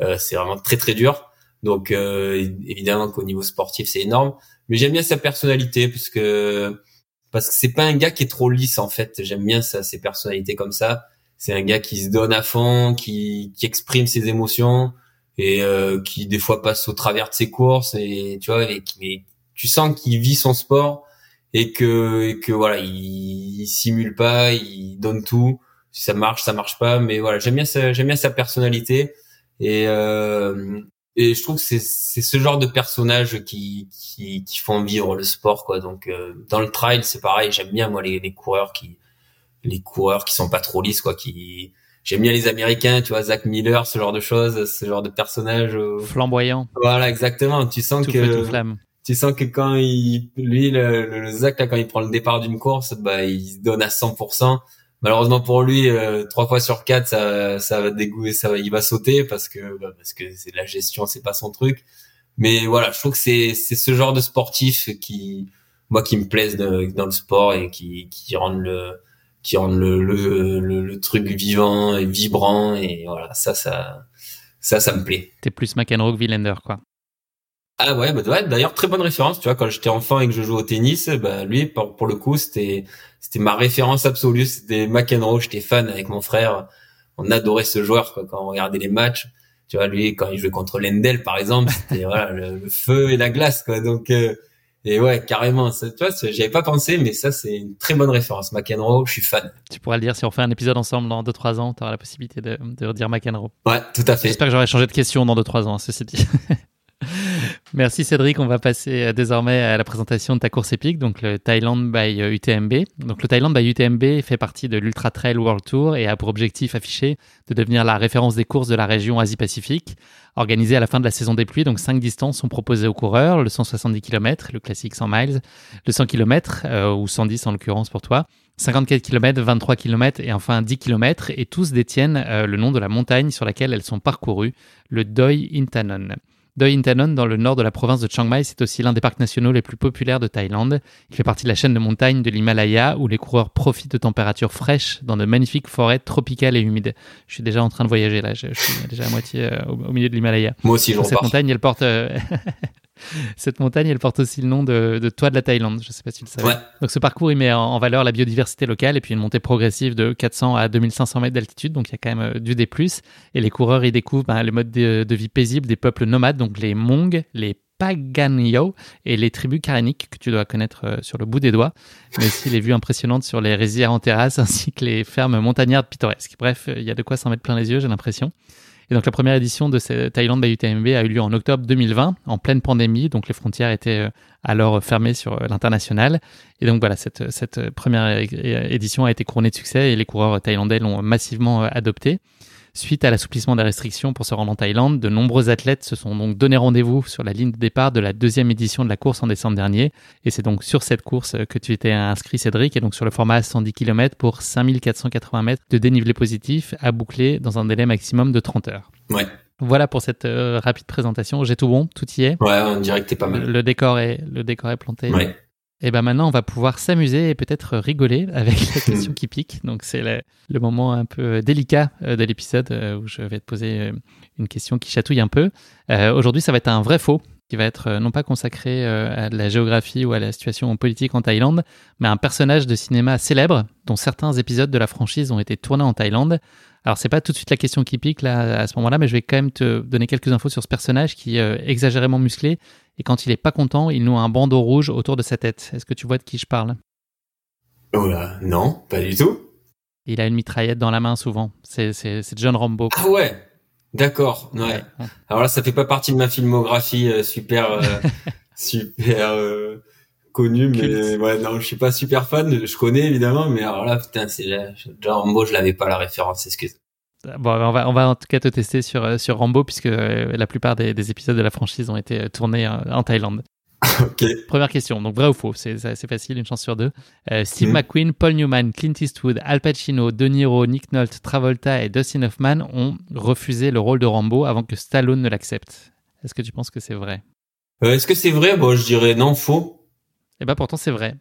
Euh, c'est vraiment très, très dur. Donc, euh, évidemment qu'au niveau sportif, c'est énorme. Mais j'aime bien sa personnalité parce que, parce que c'est pas un gars qui est trop lisse, en fait. J'aime bien ça, ses personnalités comme ça. C'est un gars qui se donne à fond, qui, qui exprime ses émotions et euh, qui des fois passe au travers de ses courses et tu vois et mais tu sens qu'il vit son sport et que et que voilà il, il, simule pas il donne tout si ça marche ça marche pas mais voilà j'aime bien sa, j'aime bien sa personnalité et euh, et je trouve que c'est c'est ce genre de personnage qui qui qui font vivre le sport quoi donc euh, dans le trail c'est pareil j'aime bien moi les, les coureurs qui les coureurs qui sont pas trop lisses quoi qui j'aime bien les Américains, tu vois, Zach Miller, ce genre de choses, ce genre de personnage euh... flamboyant. Voilà, exactement. Tu sens tout que flamme. tu sens que quand il, lui, le, le, Zach là, quand il prend le départ d'une course, bah, il se donne à 100%. Malheureusement pour lui, euh, trois fois sur quatre, ça, ça va dégoûter, ça va, il va sauter parce que, bah, parce que c'est la gestion, c'est pas son truc. Mais voilà, je trouve que c'est, c'est ce genre de sportif qui, moi, qui me plaise dans le sport et qui, qui rendent le, qui rendent le, le, le, truc vivant et vibrant. Et voilà ça ça ça ça me plaît. T'es plus McEnroe que Villander quoi ah ouais bah ouais, d'ailleurs très bonne référence tu vois quand j'étais enfant et que je jouais au tennis bah lui pour, pour le coup c'était c'était ma référence absolue c'était McEnroe j'étais fan avec mon frère on adorait ce joueur quoi, quand on regardait les matchs tu vois lui quand il jouait contre Lendl par exemple c'était voilà le, feu et la glace quoi donc euh, et ouais, carrément. Ça, tu vois, j'avais pas pensé, mais ça, c'est une très bonne référence. McEnroe, je suis fan. Tu pourras le dire si on fait un épisode ensemble dans 2-3 ans, tu auras la possibilité de, de redire McEnroe. Ouais, tout à fait. J'espère que j'aurai changé de question dans 2-3 ans, ceci dit. Merci Cédric. On va passer euh, désormais à la présentation de ta course épique, donc le Thailand by UTMB. Euh, donc le Thailand by UTMB fait partie de l'Ultra Trail World Tour et a pour objectif affiché de devenir la référence des courses de la région Asie-Pacifique. Organisé à la fin de la saison des pluies, donc cinq distances sont proposées aux coureurs le 170 km, le classique 100 miles, le 100 km euh, ou 110 en l'occurrence pour toi, 54 km, 23 km et enfin 10 km, et tous détiennent le nom de la montagne sur laquelle elles sont parcourues, le Doi Intanon. Doi Intanon, dans le nord de la province de Chiang Mai, c'est aussi l'un des parcs nationaux les plus populaires de Thaïlande. Il fait partie de la chaîne de montagnes de l'Himalaya où les coureurs profitent de températures fraîches dans de magnifiques forêts tropicales et humides. Je suis déjà en train de voyager là, je, suis déjà à moitié euh, au, milieu de l'Himalaya. Moi aussi, je Cette montagne, elle porte. Euh, Cette montagne, elle porte aussi le nom de, de toit de la Thaïlande. Je ne sais pas si tu le savais. Donc ce parcours, il met en, valeur la biodiversité locale et puis une montée progressive de 400 à 2500 mètres d'altitude. Donc il y a quand même euh, du D+. Et les coureurs, ils découvrent ben, les modes de, vie paisibles des peuples nomades, donc les Hmong, les Paganyo et les tribus caréniques que tu dois connaître euh, sur le bout des doigts, mais aussi les vues impressionnantes sur les rizières en terrasse ainsi que les fermes montagnardes pittoresques. Bref, il y a de quoi s'en mettre plein les yeux, j'ai l'impression. Et donc la première édition de cette Thailand by UTMB a eu lieu en octobre 2020, en pleine pandémie, donc les frontières étaient euh, alors fermées sur euh, l'international. Et donc voilà, cette, cette première édition a été couronnée de succès et les coureurs thaïlandais l'ont massivement euh, adoptée. Suite à l'assouplissement des restrictions pour se rendre en Thaïlande, de nombreux athlètes se sont donc donné rendez-vous sur la ligne de départ de la deuxième édition de la course en décembre dernier. Et c'est donc sur cette course que tu étais inscrit, Cédric, et donc sur le format 110 km pour 5480 mètres de dénivelé positif à boucler dans un délai maximum de 30 heures. Ouais. Voilà pour cette euh, rapide présentation. J'ai tout bon, tout y est? Ouais, on dirait que t'es pas mal. Le, décor est, le décor est planté. Ouais. Et ben maintenant, on va pouvoir s'amuser et peut-être rigoler avec la question qui pique. Donc c'est le, moment un peu délicat euh, de l'épisode euh, où je vais te poser euh, une question qui chatouille un peu. Aujourd'hui, ça va être un vrai faux qui va être non pas consacré à la géographie ou à la situation politique en Thaïlande, mais un personnage de cinéma célèbre dont certains épisodes de la franchise ont été tournés en Thaïlande. Alors c'est pas tout de suite la question qui pique là à ce moment-là, mais je vais quand même te donner quelques infos sur ce personnage qui est exagérément musclé et quand il est pas content, il noue un bandeau rouge autour de sa tête. Est-ce que tu vois de qui je parle? Oh là, non, pas du tout. Il a une mitraillette dans la main souvent. C'est John Rambo. Ah ouais, d'accord. Ouais. Alors là, ça fait pas partie de ma filmographie euh, super euh, super euh, connue, mais ouais, non, je suis pas super fan. Je connais évidemment, mais alors là, putain, c'est John Rambo, je l'avais pas la référence. Excuse. Bon, on va, on va en tout cas te tester sur, sur Rambo, puisque la plupart des, épisodes de la franchise ont été tournés en Thaïlande. Première question, donc vrai ou faux? C'est facile, une chance sur deux. Euh, Steve hmm. McQueen, Paul Newman, Clint Eastwood, Al Pacino, De Niro, Nick Nolte, Travolta et Dustin Hoffman ont refusé le rôle de Rambo avant que Stallone ne l'accepte. Est-ce que tu penses que c'est vrai? Euh, Est-ce que c'est vrai? Bon, je dirais non, faux. Eh ben pourtant c'est vrai.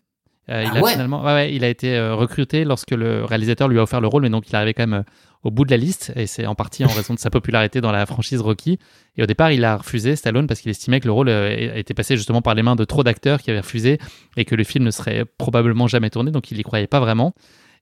Euh, il ah a finalement, ouais, il a été recruté lorsque le réalisateur lui a offert le rôle, mais donc il arrivait quand même au bout de la liste, et c'est en partie en raison de sa popularité dans la franchise Rocky. Et au départ, il a refusé Stallone parce qu'il estimait que le rôle euh, était passé justement par les mains de trop d'acteurs qui avaient refusé et que le film ne serait probablement jamais tourné, donc il n'y croyait pas vraiment.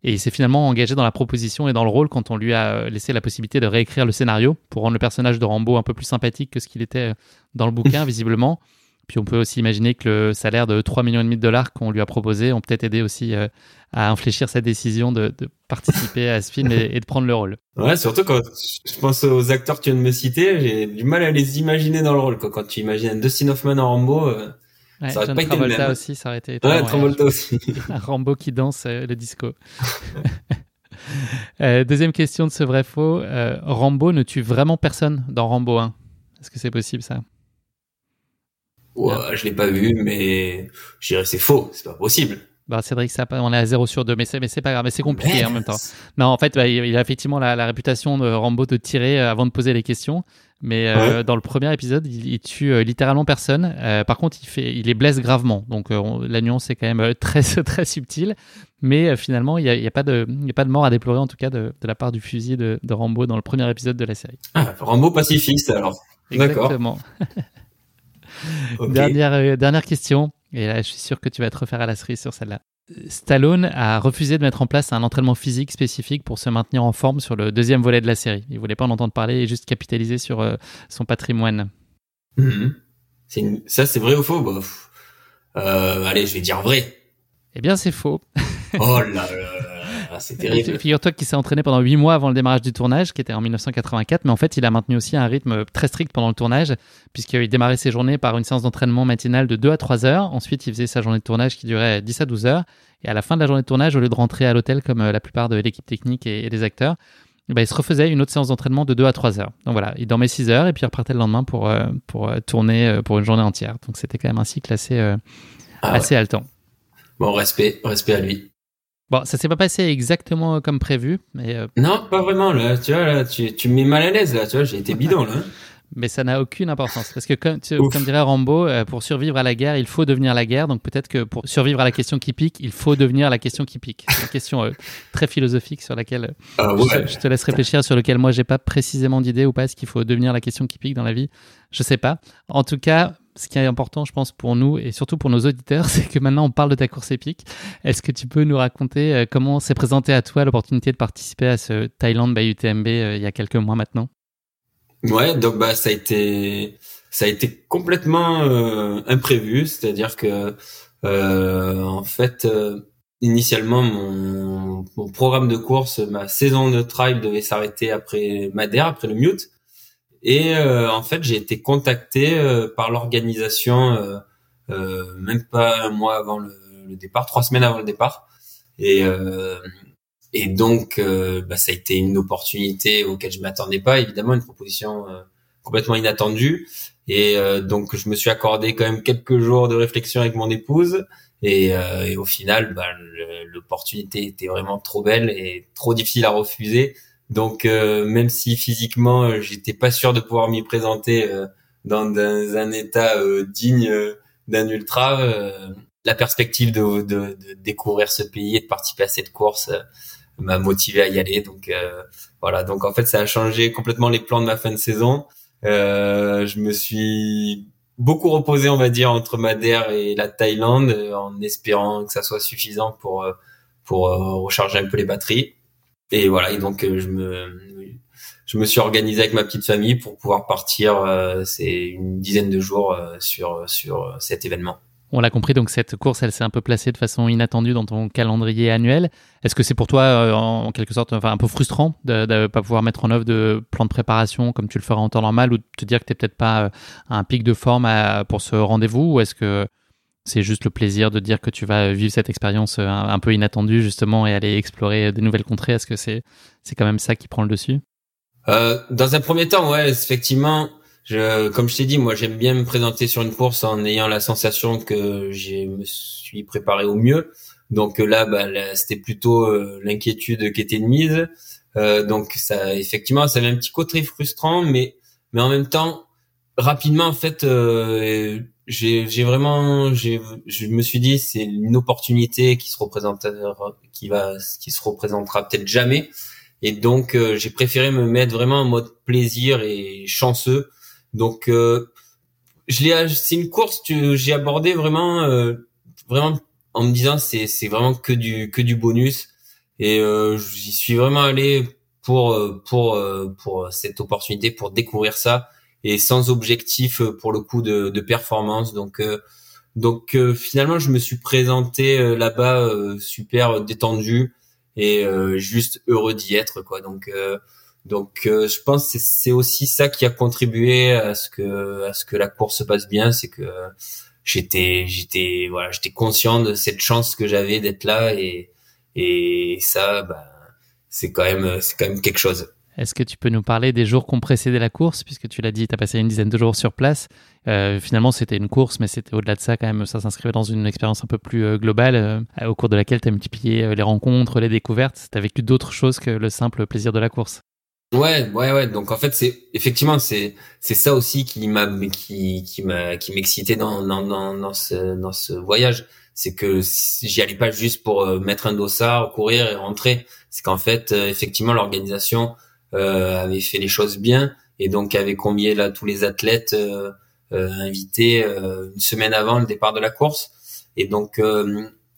Et il s'est finalement engagé dans la proposition et dans le rôle quand on lui a laissé la possibilité de réécrire le scénario pour rendre le personnage de Rambo un peu plus sympathique que ce qu'il était dans le bouquin, visiblement. Puis on peut aussi imaginer que le salaire de 3 millions de dollars qu'on lui a proposé ont peut-être aidé aussi euh, à infléchir sa décision de, participer à ce film et, de prendre le rôle. Ouais, surtout quand je pense aux acteurs que tu viens de me citer, j'ai du mal à les imaginer dans le rôle. Quand tu imagines Dustin Hoffman en Rambo, euh, ça aurait pas été le même. aussi, ça aurait été. Ouais, Travolta aussi. Un Rambo qui danse euh, le disco. deuxième question de ce vrai faux. Rambo ne tue vraiment personne dans Rambo 1. Est-ce que c'est possible ça? Ouais, je l'ai pas vu, mais je dirais c'est faux, c'est pas possible. Bah, Cédric, ça, on est à 0 sur 2, mais c'est, mais c'est pas grave, mais c'est compliqué en même temps. Non, en fait, bah, il a effectivement la, réputation de Rambo de tirer euh, avant de poser les questions, mais euh, dans le premier épisode, il, tue euh, littéralement personne. par contre, il, fait, il les blesse gravement, donc la nuance est quand même très, très subtile, mais finalement, il n'y a, y a, pas de, y a pas de mort à déplorer, en tout cas, de, de la part du fusil de, de, Rambo dans le premier épisode de la série. Ah, Rambo pacifiste, alors. Exactement. Dernière, euh, dernière question, et là je suis sûr que tu vas te refaire à la cerise sur celle-là. Stallone a refusé de mettre en place un entraînement physique spécifique pour se maintenir en forme sur le deuxième volet de la série. Il voulait pas en entendre parler et juste capitaliser sur euh, son patrimoine. Mhm. Ça, c'est vrai ou faux? Bah, euh, Allez, je vais dire vrai. Eh bien, c'est faux. oh là là ah, c'est terrible. Figure-toi qu'il s'est entraîné pendant 8 mois avant le démarrage du tournage, qui était en 1984, mais en fait, il a maintenu aussi un rythme très strict pendant le tournage, puisqu'il démarrait ses journées par une séance d'entraînement matinale de 2 à 3 heures. Ensuite, il faisait sa journée de tournage qui durait 10 à 12 heures. Et à la fin de la journée de tournage, au lieu de rentrer à l'hôtel comme euh, la plupart de l'équipe technique et, des acteurs, bah, il se refaisait une autre séance d'entraînement de 2 à 3 heures. Donc voilà, il dormait 6 heures et puis il repartait le lendemain pour, euh, pour euh, tourner pour une journée entière. Donc c'était quand même un cycle assez, ah assez haletant. Bon, respect, respect à lui. Bon, ça s'est pas passé exactement comme prévu, mais euh, non, pas vraiment là. Tu vois là, tu, tu me mets mal à l'aise là. Tu vois, j'ai été bidon là. mais ça n'a aucune importance parce que comme, comme dirait Rambo, euh, pour survivre à la guerre, il faut devenir la guerre. Donc peut-être que pour survivre à la question qui pique, il faut devenir la question qui pique. C'est une question euh, très philosophique sur laquelle ah je, te laisse réfléchir, sur lequel moi j'ai pas précisément d'idée ou pas. Est-ce qu'il faut devenir la question qui pique dans la vie? Je sais pas. En tout cas, ce qui est important, je pense, pour nous et surtout pour nos auditeurs, c'est que maintenant on parle de ta course épique. Est-ce que tu peux nous raconter euh, comment s'est présenté à toi l'opportunité de participer à ce Thailand by UTMB euh, il y a quelques mois maintenant? Ouais, donc bah ça a été ça a été complètement euh, imprévu, c'est-à-dire que en fait initialement mon, mon programme de course, ma saison de trail devait s'arrêter après Madère, après le Mute. Et euh, en fait, j'ai été contacté euh, par l'organisation euh, euh, même pas un mois avant le, départ, trois semaines avant le départ. Et, et donc, bah, ça a été une opportunité auquel je m'attendais pas, évidemment, une proposition complètement inattendue. Et donc, je me suis accordé quand même quelques jours de réflexion avec mon épouse. Et, et au final, bah, l'opportunité était vraiment trop belle et trop difficile à refuser. Donc euh, même si physiquement euh, j'étais pas sûr de pouvoir m'y présenter euh, dans, un état digne d'un ultra, la perspective de, de, de, découvrir ce pays et de participer à cette course m'a motivé à y aller. Donc voilà. Donc en fait ça a changé complètement les plans de ma fin de saison. je me suis beaucoup reposé, on va dire, entre Madère et la Thaïlande, en espérant que ça soit suffisant pour pour recharger un peu les batteries. Et voilà, et donc euh, je me je me suis organisé avec ma petite famille pour pouvoir partir. Euh, c'est une dizaine de jours euh, sur sur cet événement. On l'a compris, donc cette course, elle s'est un peu placée de façon inattendue dans ton calendrier annuel. Est-ce que c'est pour toi, en, quelque sorte, enfin, un peu frustrant de ne pas pouvoir mettre en œuvre de plan de préparation comme tu le feras en temps normal ou de te dire que tu n'es peut-être pas à un pic de forme pour ce rendez-vous Ou est-ce que c'est juste le plaisir de dire que tu vas vivre cette expérience euh, un, peu inattendue justement et aller explorer de nouvelles contrées. Est-ce que c'est c'est quand même ça qui prend le dessus? Euh, Dans un premier temps, ouais, effectivement, je, comme je t'ai dit, moi j'aime bien me présenter sur une course en ayant la sensation que je me suis préparé au mieux. Donc là, bah, c'était plutôt euh, l'inquiétude qui était de mise. Euh, donc ça, effectivement, ça avait un petit côté frustrant, mais mais en même temps, rapidement en fait, euh, j'ai vraiment, je me suis dit c'est une opportunité qui se représentera, qui va, qui se représentera peut-être jamais. Et donc j'ai préféré me mettre vraiment en mode plaisir et chanceux. Donc je l'ai, c'est une course que j'ai abordé vraiment, vraiment en me disant c'est c'est vraiment que du que du bonus et euh, j'y suis vraiment allé pour euh, pour euh, pour cette opportunité pour découvrir ça et sans objectif pour le coup de, de performance donc donc finalement je me suis présenté là-bas super détendu et juste heureux d'y être quoi donc donc je pense que c'est aussi ça qui a contribué à ce que à ce que la course se passe bien c'est que j'étais j'étais voilà j'étais conscient de cette chance que j'avais d'être là et et ça bah c'est quand même c'est quand même quelque chose. Est-ce que tu peux nous parler des jours qui ont précédé la course puisque tu l'as dit tu as passé une dizaine de jours sur place. Euh, finalement c'était une course mais c'était au-delà de ça quand même ça s'inscrivait dans une expérience un peu plus euh, globale euh, au cours de laquelle tu as multiplié euh, les rencontres, les découvertes, tu as vécu d'autres choses que le simple plaisir de la course. Ouais, ouais, ouais. Donc en fait, c'est effectivement c'est c'est ça aussi qui m'a qui qui m'a qui m'excitait dans dans dans ce dans ce voyage, c'est que j'y allais pas juste pour mettre un dossard, courir et rentrer. C'est qu'en fait, effectivement, l'organisation avait fait les choses bien et donc avait convié là tous les athlètes euh, invités une semaine avant le départ de la course. Et donc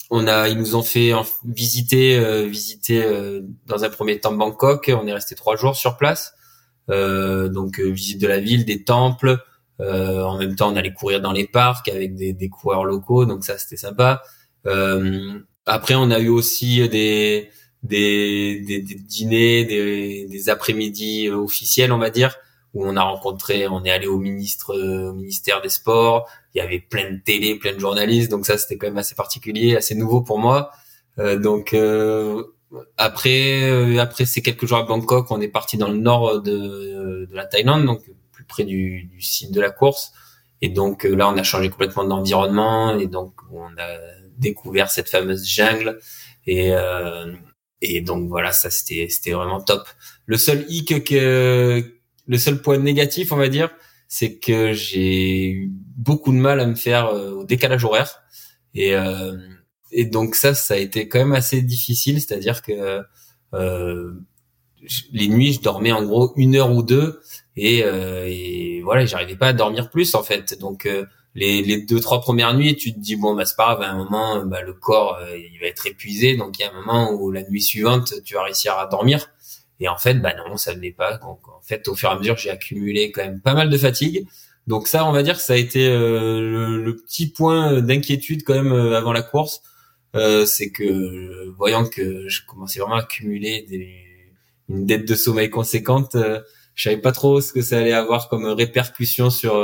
on a, ils nous ont fait visiter, euh, visiter euh, dans un premier temps Bangkok. On est resté trois jours sur place. Euh, donc visite de la ville, des temples. en même temps, on allait courir dans les parcs avec des, des coureurs locaux. Donc ça, c'était sympa. après, on a eu aussi des des, des, des dîners, des, des après-midi officiels, on va dire, où on a rencontré, on est allé au ministre, au ministère des Sports il y avait plein de télé, plein de journalistes, donc ça c'était quand même assez particulier, assez nouveau pour moi. Euh, donc euh, après euh, après ces quelques jours à Bangkok, on est parti dans le nord de, de la Thaïlande, donc plus près du, du site de la course. Et donc là, on a changé complètement d'environnement et donc on a découvert cette fameuse jungle et et donc voilà, ça c'était c'était vraiment top. Le seul hic que le seul point négatif, on va dire, c'est que j'ai eu beaucoup de mal à me faire euh, au décalage horaire. Et euh, et donc ça ça a été quand même assez difficile. C'est-à-dire que euh, les nuits je dormais en gros une heure ou deux. Et, euh, et voilà j'arrivais pas à dormir plus en fait. Donc euh, les, les deux trois premières nuits tu te dis bon bah c'est pas grave à un moment bah, le corps il va être épuisé donc il y a un moment où la nuit suivante tu vas réussir à dormir et en fait, bah non, ça ne l'est pas. Donc en fait, au fur et à mesure, j'ai accumulé quand même pas mal de fatigue. Donc ça, on va dire que ça a été euh, le, petit point d'inquiétude quand même euh, avant la course, euh, c'est que voyant que je commençais vraiment à accumuler des, une dette de sommeil conséquente, euh, je savais pas trop ce que ça allait avoir comme répercussion sur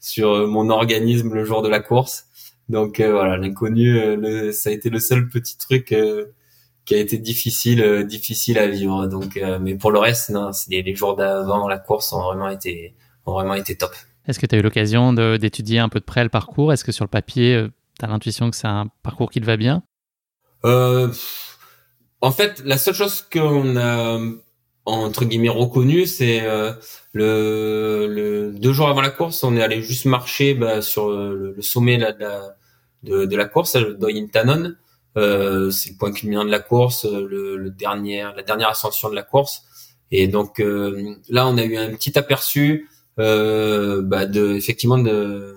sur mon organisme le jour de la course. Donc voilà, l'inconnu, ça a été le seul petit truc qui a été difficile euh, difficile à vivre. Donc euh, mais pour le reste non les, les jours d'avant la course ont vraiment été ont vraiment été top. Est-ce que tu as eu l'occasion d'étudier un peu de près le parcours? Est-ce que sur le papier euh, tu as l'intuition que c'est un parcours qui te va bien? Euh, en fait la seule chose qu'on a entre guillemets reconnu c'est le, le deux jours avant la course on est allé juste marcher bah, sur le, le sommet là, de, la, de, de la course le Doyin Tanon euh, c'est le point culminant de la course, euh, le, le dernier, la dernière ascension de la course. Et donc euh, là, on a eu un petit aperçu euh, bah, de effectivement de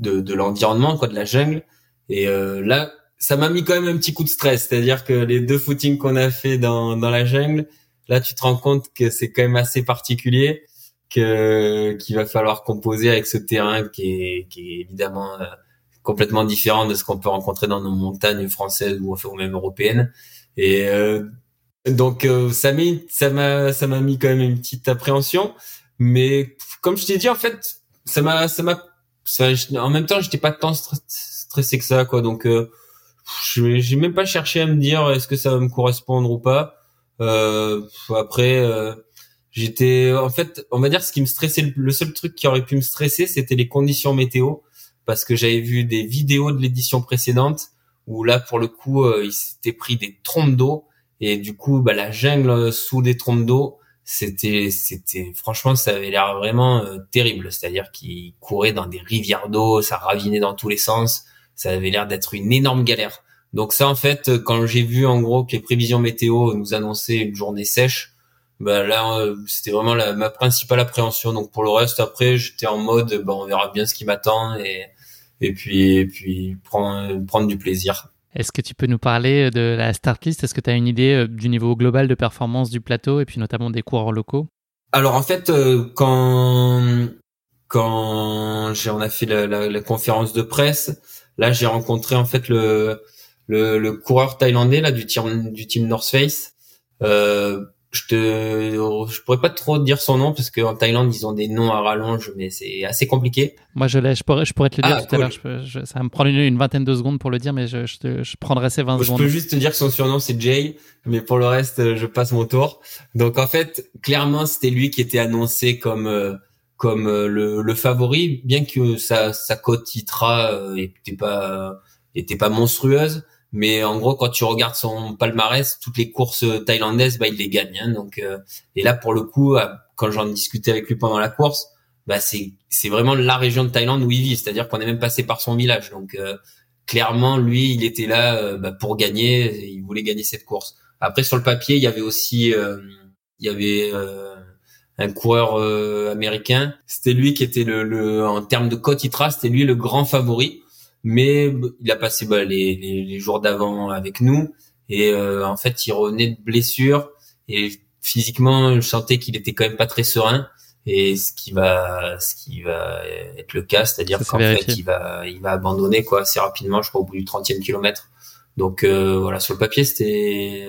de, de l'environnement, quoi, de la jungle. Et euh, là, ça m'a mis quand même un petit coup de stress, c'est-à-dire que les deux footings qu'on a fait dans dans la jungle, là, tu te rends compte que c'est quand même assez particulier, que qu'il va falloir composer avec ce terrain qui est qui est évidemment complètement différent de ce qu'on peut rencontrer dans nos montagnes françaises ou, ou même européennes. Et euh, donc euh, ça m'a ça m'a ça m'a mis quand même une petite appréhension, mais comme je t'ai dit en fait, ça m'a ça m'a en même temps j'étais pas tant stressé que ça quoi. Donc euh, j'ai même pas cherché à me dire est-ce que ça va me correspondre ou pas. Euh, après j'étais en fait, on va dire ce qui me stressait, le seul truc qui aurait pu me stresser, c'était les conditions météo, parce que j'avais vu des vidéos de l'édition précédente où là pour le coup, euh, il s'était pris des trompes d'eau et du coup, bah, la jungle sous des trompes d'eau, c'était, c'était, franchement, ça avait l'air vraiment euh, terrible. C'est-à-dire qu'il courait dans des rivières d'eau, ça ravinait dans tous les sens. Ça avait l'air d'être une énorme galère. Donc ça, en fait, quand j'ai vu en gros que les prévisions météo nous annonçaient une journée sèche, bah là, euh, c'était vraiment la, ma principale appréhension. Donc pour le reste, après, j'étais en mode, bah, on verra bien ce qui m'attend et et puis et puis prendre prendre du plaisir. Est-ce que tu peux nous parler de la start list Est-ce que tu as une idée euh, du niveau global de performance du plateau et puis notamment des coureurs locaux? Alors en fait, euh, quand quand on a fait la, la, la, conférence de presse, là j'ai rencontré en fait le, le, le coureur thaïlandais là du team du team North Face. Euh, je te, je pourrais pas trop dire son nom parce qu'en Thaïlande ils ont des noms à rallonge, mais c'est assez compliqué. Moi je l'ai, je pourrais, je pourrais te le dire ah, tout à l'heure. ça va me prendre une, vingtaine de secondes pour le dire, mais je, je, te, je prendrai ces 20 secondes. Je peux juste te dire que son surnom c'est Jay, mais pour le reste je passe mon tour. Donc en fait, clairement c'était lui qui était annoncé comme euh, comme euh, le, le, favori, bien que sa, sa cote titre euh, était pas était pas monstrueuse mais en gros quand tu regardes son palmarès toutes les courses thaïlandaises bah il les gagne hein, donc euh, et là pour le coup euh, quand j'en discutais avec lui pendant la course bah c'est c'est vraiment la région de Thaïlande où il vit. C'est-à-dire qu'on est même passé par son village. Donc euh, clairement lui il était là bah, pour gagner il voulait gagner cette course. Après sur le papier il y avait aussi il y avait un coureur américain. C'était lui qui était le, le en termes de cote ITRA c'était lui le grand favori mais il a passé bah, les, les, les, jours d'avant avec nous. Et euh, en fait il revenait de blessure. Et physiquement je sentais qu'il était quand même pas très serein. Et ce qui va ce qui va être le cas c'est-à-dire qu'en fait il va il va abandonner quoi assez rapidement je crois au bout du 30e kilomètre. Donc euh, voilà sur le papier c'était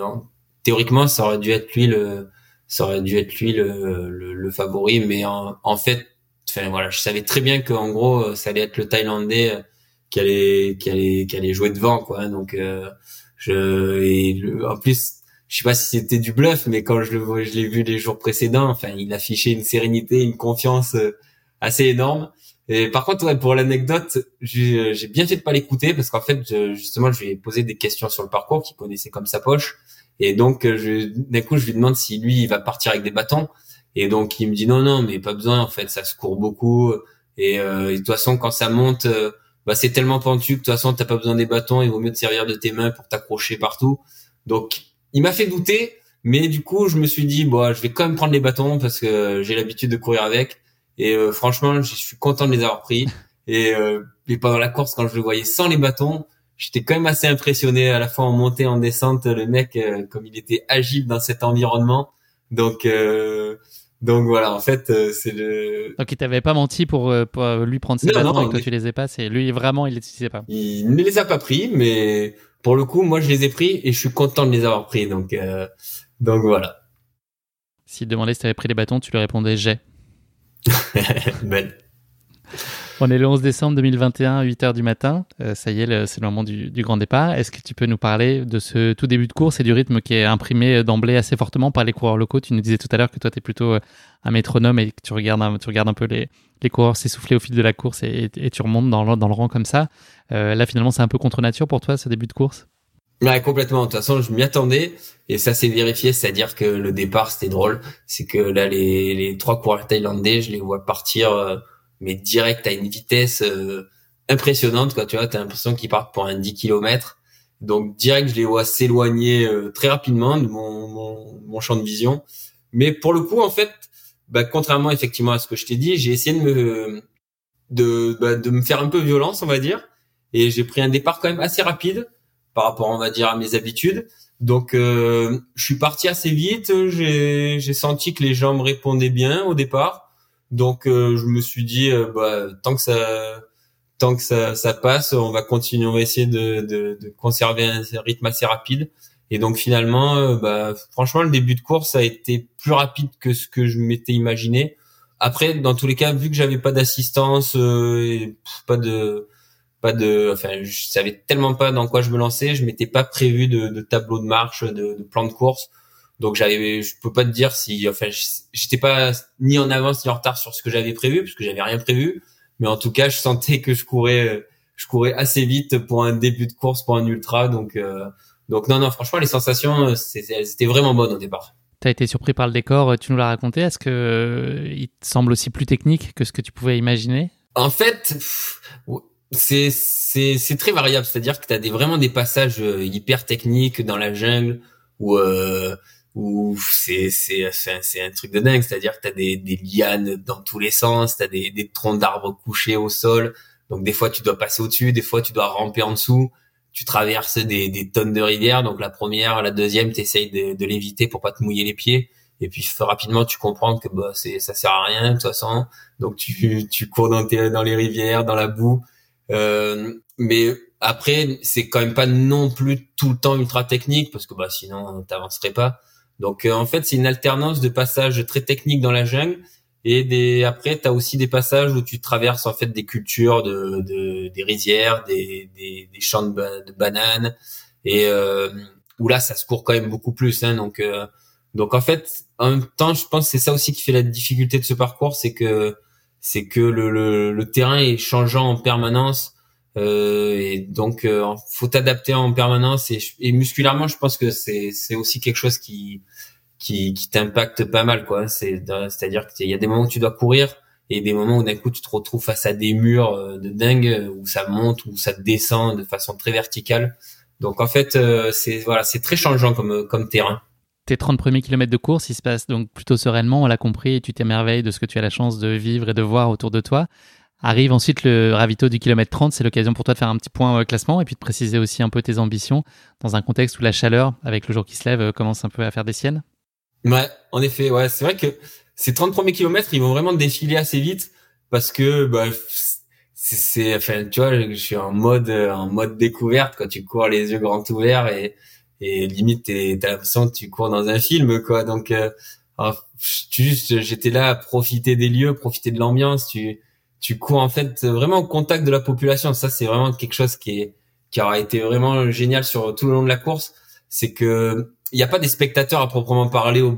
théoriquement ça aurait dû être lui le ça aurait dû être lui le, le, le favori. Mais en, en fait enfin voilà je savais très bien qu'en gros ça allait être le thaïlandais qui allait qui allait qui allait jouer devant quoi. Donc euh, je et en plus je sais pas si c'était du bluff mais quand je le je l'ai vu les jours précédents enfin il affichait une sérénité une confiance euh, assez énorme. Et par contre ouais, pour l'anecdote j'ai bien fait de pas l'écouter parce qu'en fait justement je lui ai posé des questions sur le parcours qu'il connaissait comme sa poche. Et donc je d'un coup je lui demande si lui il va partir avec des bâtons. Et donc il me dit non non mais pas besoin en fait ça se court beaucoup. Et, euh, et de toute façon quand ça monte euh, bah c'est tellement pentu que de toute façon t'as pas besoin des bâtons, il vaut mieux te servir de tes mains pour t'accrocher partout. Donc il m'a fait douter, mais du coup je me suis dit bon je vais quand même prendre les bâtons parce que j'ai l'habitude de courir avec. Et euh, franchement je suis content de les avoir pris. Et, euh, et pendant la course quand je le voyais sans les bâtons j'étais quand même assez impressionné. À la fois en montée en descente le mec euh, comme il était agile dans cet environnement. Donc euh, donc voilà, en fait, euh, c'est le. Donc il t'avait pas menti pour, euh, pour lui prendre ses bâtons et que toi tu les aies pas. C'est lui vraiment, il les utilisait pas. Il ne les a pas pris, mais pour le coup, moi je les ai pris et je suis content de les avoir pris. Donc euh... donc voilà. S'il demandait si t'avais pris les bâtons, tu lui répondais j'ai. ben. On est le 11 décembre 2021, 8 h du matin. Euh, ça y est, c'est le moment du, grand départ. Est-ce que tu peux nous parler de ce tout début de course et du rythme qui est imprimé d'emblée assez fortement par les coureurs locaux? Tu nous disais tout à l'heure que toi, tu es plutôt euh, un métronome et que tu regardes un, tu regardes un peu les, coureurs s'essouffler au fil de la course et, tu remontes dans le, rang comme ça. Euh, là, finalement, c'est un peu contre nature pour toi, ce début de course? Ouais, complètement. De toute façon, je m'y attendais et ça s'est vérifié, c'est-à-dire que le départ, c'était drôle. C'est que là, les, les trois coureurs thaïlandais, je les vois partir mais direct à une vitesse euh, impressionnante quoi tu vois t'as l'impression qu'ils partent pour un 10 km donc direct je les vois s'éloigner euh, très rapidement de mon, mon, mon, champ de vision. Mais pour le coup en fait bah, contrairement effectivement à ce que je t'ai dit j'ai essayé de me de, bah, de me faire un peu violence on va dire. Et j'ai pris un départ quand même assez rapide par rapport on va dire à mes habitudes. Donc euh, je suis parti assez vite. J'ai senti que les gens me répondaient bien au départ donc euh, je me suis dit euh, bah tant que ça tant que ça, ça passe, on va continuer, on va essayer de, de, de conserver un rythme assez rapide. Et donc finalement, euh, bah, franchement, le début de course a été plus rapide que ce que je m'étais imaginé. Après, dans tous les cas, vu que j'avais pas d'assistance, et pas de, pas de, enfin, je savais tellement pas dans quoi je me lançais, je m'étais pas prévu de, de tableau de marche, de, de plan de course. Donc j'avais, je peux pas te dire si, enfin, j'étais pas ni en avance ni en retard sur ce que j'avais prévu, parce que j'avais rien prévu. Mais en tout cas, je sentais que je courais, je courais assez vite pour un début de course, pour un ultra. Donc, euh, donc non, non, franchement, les sensations, c'était vraiment bonnes au départ. Tu as été surpris par le décor, tu nous l'as raconté. Est-ce que euh, il te semble aussi plus technique que ce que tu pouvais imaginer? En fait, c'est c'est c'est très variable. C'est-à-dire que tu as des vraiment des passages euh, hyper techniques dans la jungle où euh, où c'est c'est c'est un truc de dingue. C'est-à-dire que tu as des des lianes dans tous les sens, tu as des des troncs d'arbres couchés au sol. Donc des fois tu dois passer au-dessus, des fois tu dois ramper en dessous. Tu traverses des, des tonnes de rivières. Donc la première, la deuxième, tu essayes de, de l'éviter pour pas te mouiller les pieds. Et puis rapidement, tu comprends que bah, c'est ça sert à rien de toute façon. Donc tu, tu cours dans, tes, dans les rivières, dans la boue. Euh, mais après, c'est quand même pas non plus tout le temps ultra technique parce que bah sinon t'avancerais pas. Donc euh, en fait, c'est une alternance de passages très techniques dans la jungle et des après tu as aussi des passages où tu traverses en fait des cultures de, de des rizières, des, des, des champs de, bananes et euh, où là ça se court quand même beaucoup plus hein, donc euh, donc en fait en même temps, je pense que c'est ça aussi qui fait la difficulté de ce parcours, c'est que c'est que le, le, le, terrain est changeant en permanence euh, et donc euh, faut t'adapter en permanence et, et, musculairement je pense que c'est c'est aussi quelque chose qui qui, qui t'impacte pas mal quoi. C'est c'est à dire qu'il y a des moments où tu dois courir et des moments où d'un coup tu te retrouves face à des murs euh, de dingue où ça monte où ça descend de façon très verticale. Donc en fait euh, c'est voilà c'est très changeant comme comme terrain. Tes 30 premiers kilomètres de course, ils se passent donc plutôt sereinement, on l'a compris, et tu t'émerveilles de ce que tu as la chance de vivre et de voir autour de toi. Arrive ensuite le ravito du kilomètre 30, c'est l'occasion pour toi de faire un petit point euh, classement et puis de préciser aussi un peu tes ambitions dans un contexte où la chaleur, avec le jour qui se lève, euh, commence un peu à faire des siennes. Ouais, en effet, ouais, c'est vrai que ces 30 premiers kilomètres, ils vont vraiment défiler assez vite parce que bah, c'est, enfin, tu vois, je suis en mode, en mode découverte quand tu cours les yeux grands ouverts et et limite t'as l'impression que tu cours dans un film quoi. Donc euh, juste j'étais là à profiter des lieux profiter de l'ambiance tu tu cours en fait vraiment au contact de la population. Ça c'est vraiment quelque chose qui est qui aura été vraiment génial sur tout le long de la course. C'est que il n'y a pas des spectateurs à proprement parler au,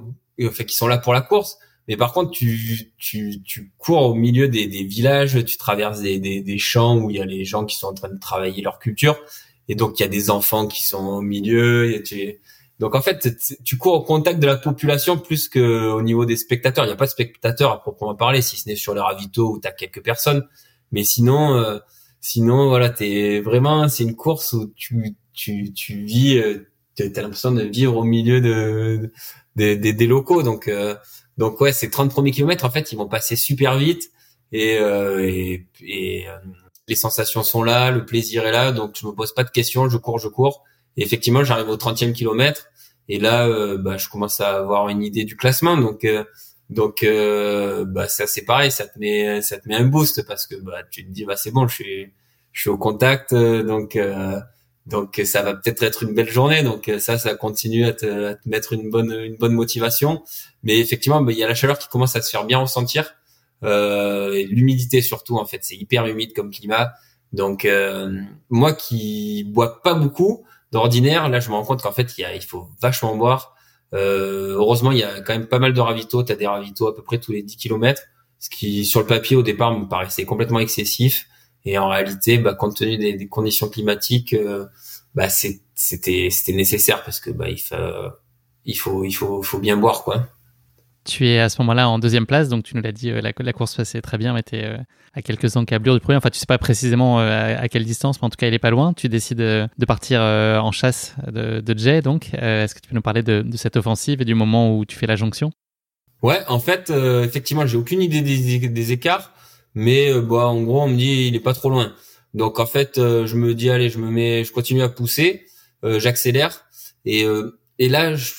fait qui sont là pour la course. Mais par contre tu tu tu cours au milieu des, des villages tu traverses des, des des champs où il y a les gens qui sont en train de travailler leur culture. Et donc il y a des enfants qui sont au milieu et tu donc en fait tu cours au contact de la population plus que au niveau des spectateurs. Il n'y a pas de spectateurs à proprement parler si ce n'est sur le ravito où tu as quelques personnes. Mais sinon euh, sinon voilà t'es vraiment c'est une course où tu tu tu vis euh, tu as l'impression de vivre au milieu de, de, des locaux. Donc euh, donc ouais ces 30 premiers kilomètres en fait ils vont passer super vite. Et euh, et, et les sensations sont là, le plaisir est là, donc je me pose pas de questions, je cours, je cours. Effectivement, j'arrive au 30e kilomètre et là, euh, bah, je commence à avoir une idée du classement. Donc, euh, donc, euh, bah, ça c'est pareil, ça te met, ça te met un boost parce que bah, tu te dis, bah c'est bon, je suis, je suis au contact, donc, donc ça va peut-être être une belle journée. Donc ça, ça continue à te, à te mettre une bonne, une bonne motivation. Mais effectivement, bah, il y a la chaleur qui commence à se faire bien ressentir euh, l'humidité surtout en fait c'est hyper humide comme climat donc euh, moi qui bois pas beaucoup d'ordinaire là je me rends compte qu'en fait il, y a, il faut vachement boire. Euh, heureusement il y a quand même pas mal de ravitaux. T'as des ravitaux à peu près tous les 10 km ce qui sur le papier au départ me paraissait complètement excessif. Et en réalité bah, compte tenu des, des conditions climatiques euh, bah, c'était nécessaire parce que bah il faut il faut il faut bien boire quoi tu es à ce moment-là en deuxième place, donc tu nous l'as dit, euh, la, la, course passait très bien, mais tu es euh, à quelques encablures du premier. Enfin, tu sais pas précisément euh, à, quelle distance, mais en tout cas, il est pas loin. Tu décides de partir en chasse de, de Jay, donc. Est-ce que tu peux nous parler de, cette offensive et du moment où tu fais la jonction? Ouais, en fait, effectivement, j'ai aucune idée des, écarts, mais bah, en gros, on me dit il est pas trop loin. Donc en fait, je me dis allez, je me mets, je continue à pousser, j'accélère et et là, je,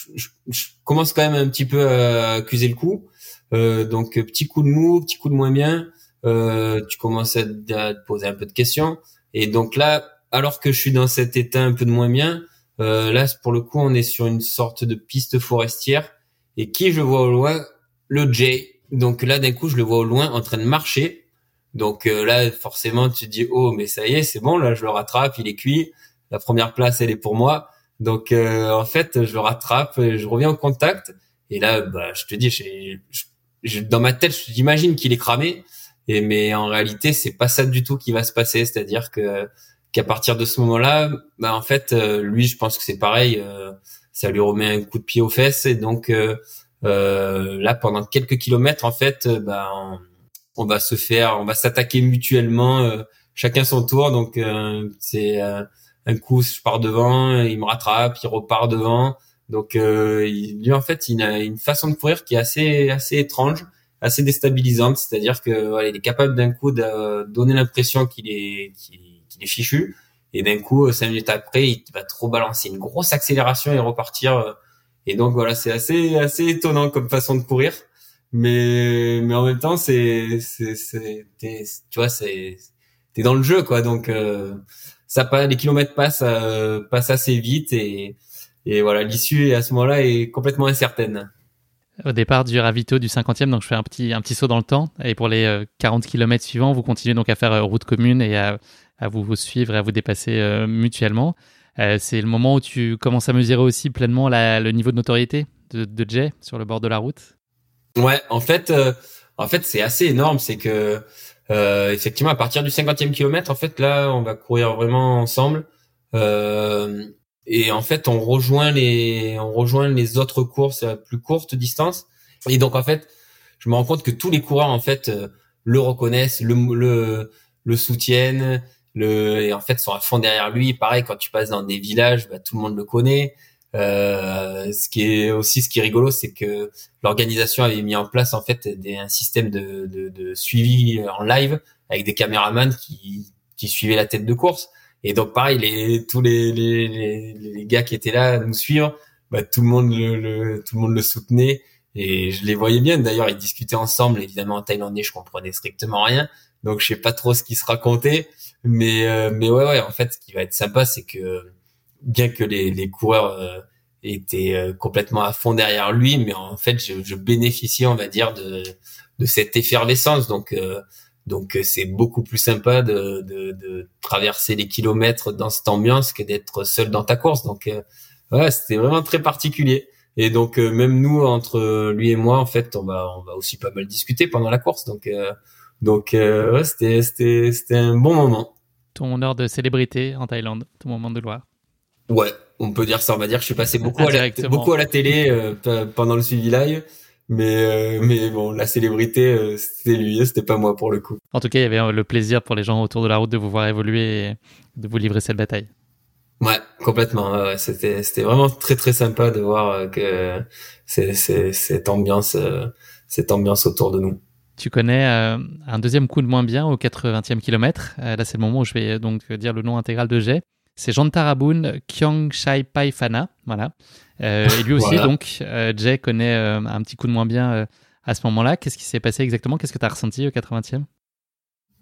je, commence quand même un petit peu à accuser le coup. Euh, donc petit coup de mou, petit coup de moins bien. Euh, tu commences à, te poser un peu de questions. Et donc là, alors que je suis dans cet état un peu de moins bien, euh, là pour le coup, on est sur une sorte de piste forestière. Et qui je vois au loin? Le Jay. Donc là, d'un coup, je le vois au loin en train de marcher. Donc euh, là, forcément, tu dis oh, mais ça y est, c'est bon, là, je le rattrape, il est cuit. La première place, elle est pour moi. Donc en fait, je le rattrape, je reviens au contact et là, bah, je te dis, j'ai, dans ma tête, j'imagine qu'il est cramé. Et mais en réalité, c'est pas ça du tout qui va se passer. C'est-à-dire que qu'à partir de ce moment-là, bah en fait, lui, je pense que c'est pareil. ça lui remet un coup de pied aux fesses et donc euh, là, pendant quelques kilomètres, en fait, euh, bah, on, va se faire, on va s'attaquer mutuellement, euh, chacun son tour. Donc c'est un coup, je pars devant, il me rattrape, il repart devant. Donc lui, en fait, il a une façon de courir qui est assez assez étrange, assez déstabilisante. C'est-à-dire que voilà, il est capable d'un coup de donner l'impression qu'il est qu'il est fichu, et d'un coup, cinq minutes après, il va trop balancer une grosse accélération et repartir et donc voilà, c'est assez assez étonnant comme façon de courir, mais mais en même temps c'est c'est tu vois c'est t'es dans le jeu quoi, donc euh, ça les kilomètres passent euh, passent assez vite et et voilà l'issue à ce moment-là est complètement incertaine. Au départ du ravito du 50e, donc je fais un petit, un petit saut dans le temps. Et pour les 40 euh, km suivants, vous continuez donc à faire route commune et à, à vous, vous suivre et à vous dépasser mutuellement. Euh, c'est le moment où tu commences à mesurer aussi pleinement le niveau de notoriété de, Jay sur le bord de la route? Ouais, en fait, euh, en fait, c'est assez énorme. C'est que euh, effectivement, à partir du 50e kilomètre, en fait, là, on va courir vraiment ensemble. et en fait, on rejoint les, on rejoint les autres courses à plus courte distance. Et donc, en fait, je me rends compte que tous les coureurs, en fait, le reconnaissent, le, le, le soutiennent le et en fait sont à fond derrière lui. Pareil quand tu passes dans des villages, bah, tout le monde le connaît. Euh, ce qui est aussi ce qui est rigolo, c'est que l'organisation avait mis en place en fait des, un système de, de, de, suivi en live avec des caméramans qui, qui suivaient la tête de course. Et donc pareil, les, tous les, les, les, gars qui étaient là à nous suivre, bah, tout le monde le, le, tout le monde le soutenait et je les voyais bien. D'ailleurs, ils discutaient ensemble. Évidemment, en thaïlandais, je comprenais strictement rien, donc je sais pas trop ce qui se racontait. Mais euh, mais ouais ouais en fait ce qui va être sympa c'est que bien que les, les coureurs euh, étaient euh, complètement à fond derrière lui, mais en fait je, je bénéficiais on va dire de de cette effervescence donc donc c'est beaucoup plus sympa de, de, de, traverser les kilomètres dans cette ambiance que d'être seul dans ta course. Donc ouais, c'était vraiment très particulier. Et donc même nous entre lui et moi en fait on va on va aussi pas mal discuter pendant la course. Donc donc euh, ouais, c'était c'était c'était un bon moment. Ton heure de célébrité en Thaïlande, ton moment de gloire. Ouais, on peut dire ça. On va dire que je suis passé beaucoup à la, beaucoup à la télé euh, pendant le suivi live. Mais euh, mais bon, la célébrité, c'était lui, c'était pas moi pour le coup. En tout cas, il y avait le plaisir pour les gens autour de la route de vous voir évoluer et de vous livrer cette bataille. Ouais, complètement. c'était c'était vraiment très très sympa de voir que c'est cette ambiance cette ambiance autour de nous. Tu connais euh, un deuxième coup de moins bien au 80e kilomètre. Euh, là, c'est le moment où je vais donc dire le nom intégral de Jay. C'est Jean Taraboun Kyong Shai Pai Fana. Voilà. Euh, et lui aussi, donc, Jay connaît un petit coup de moins bien à ce moment-là. Qu'est-ce qui s'est passé exactement? Qu'est-ce que tu as ressenti au 80e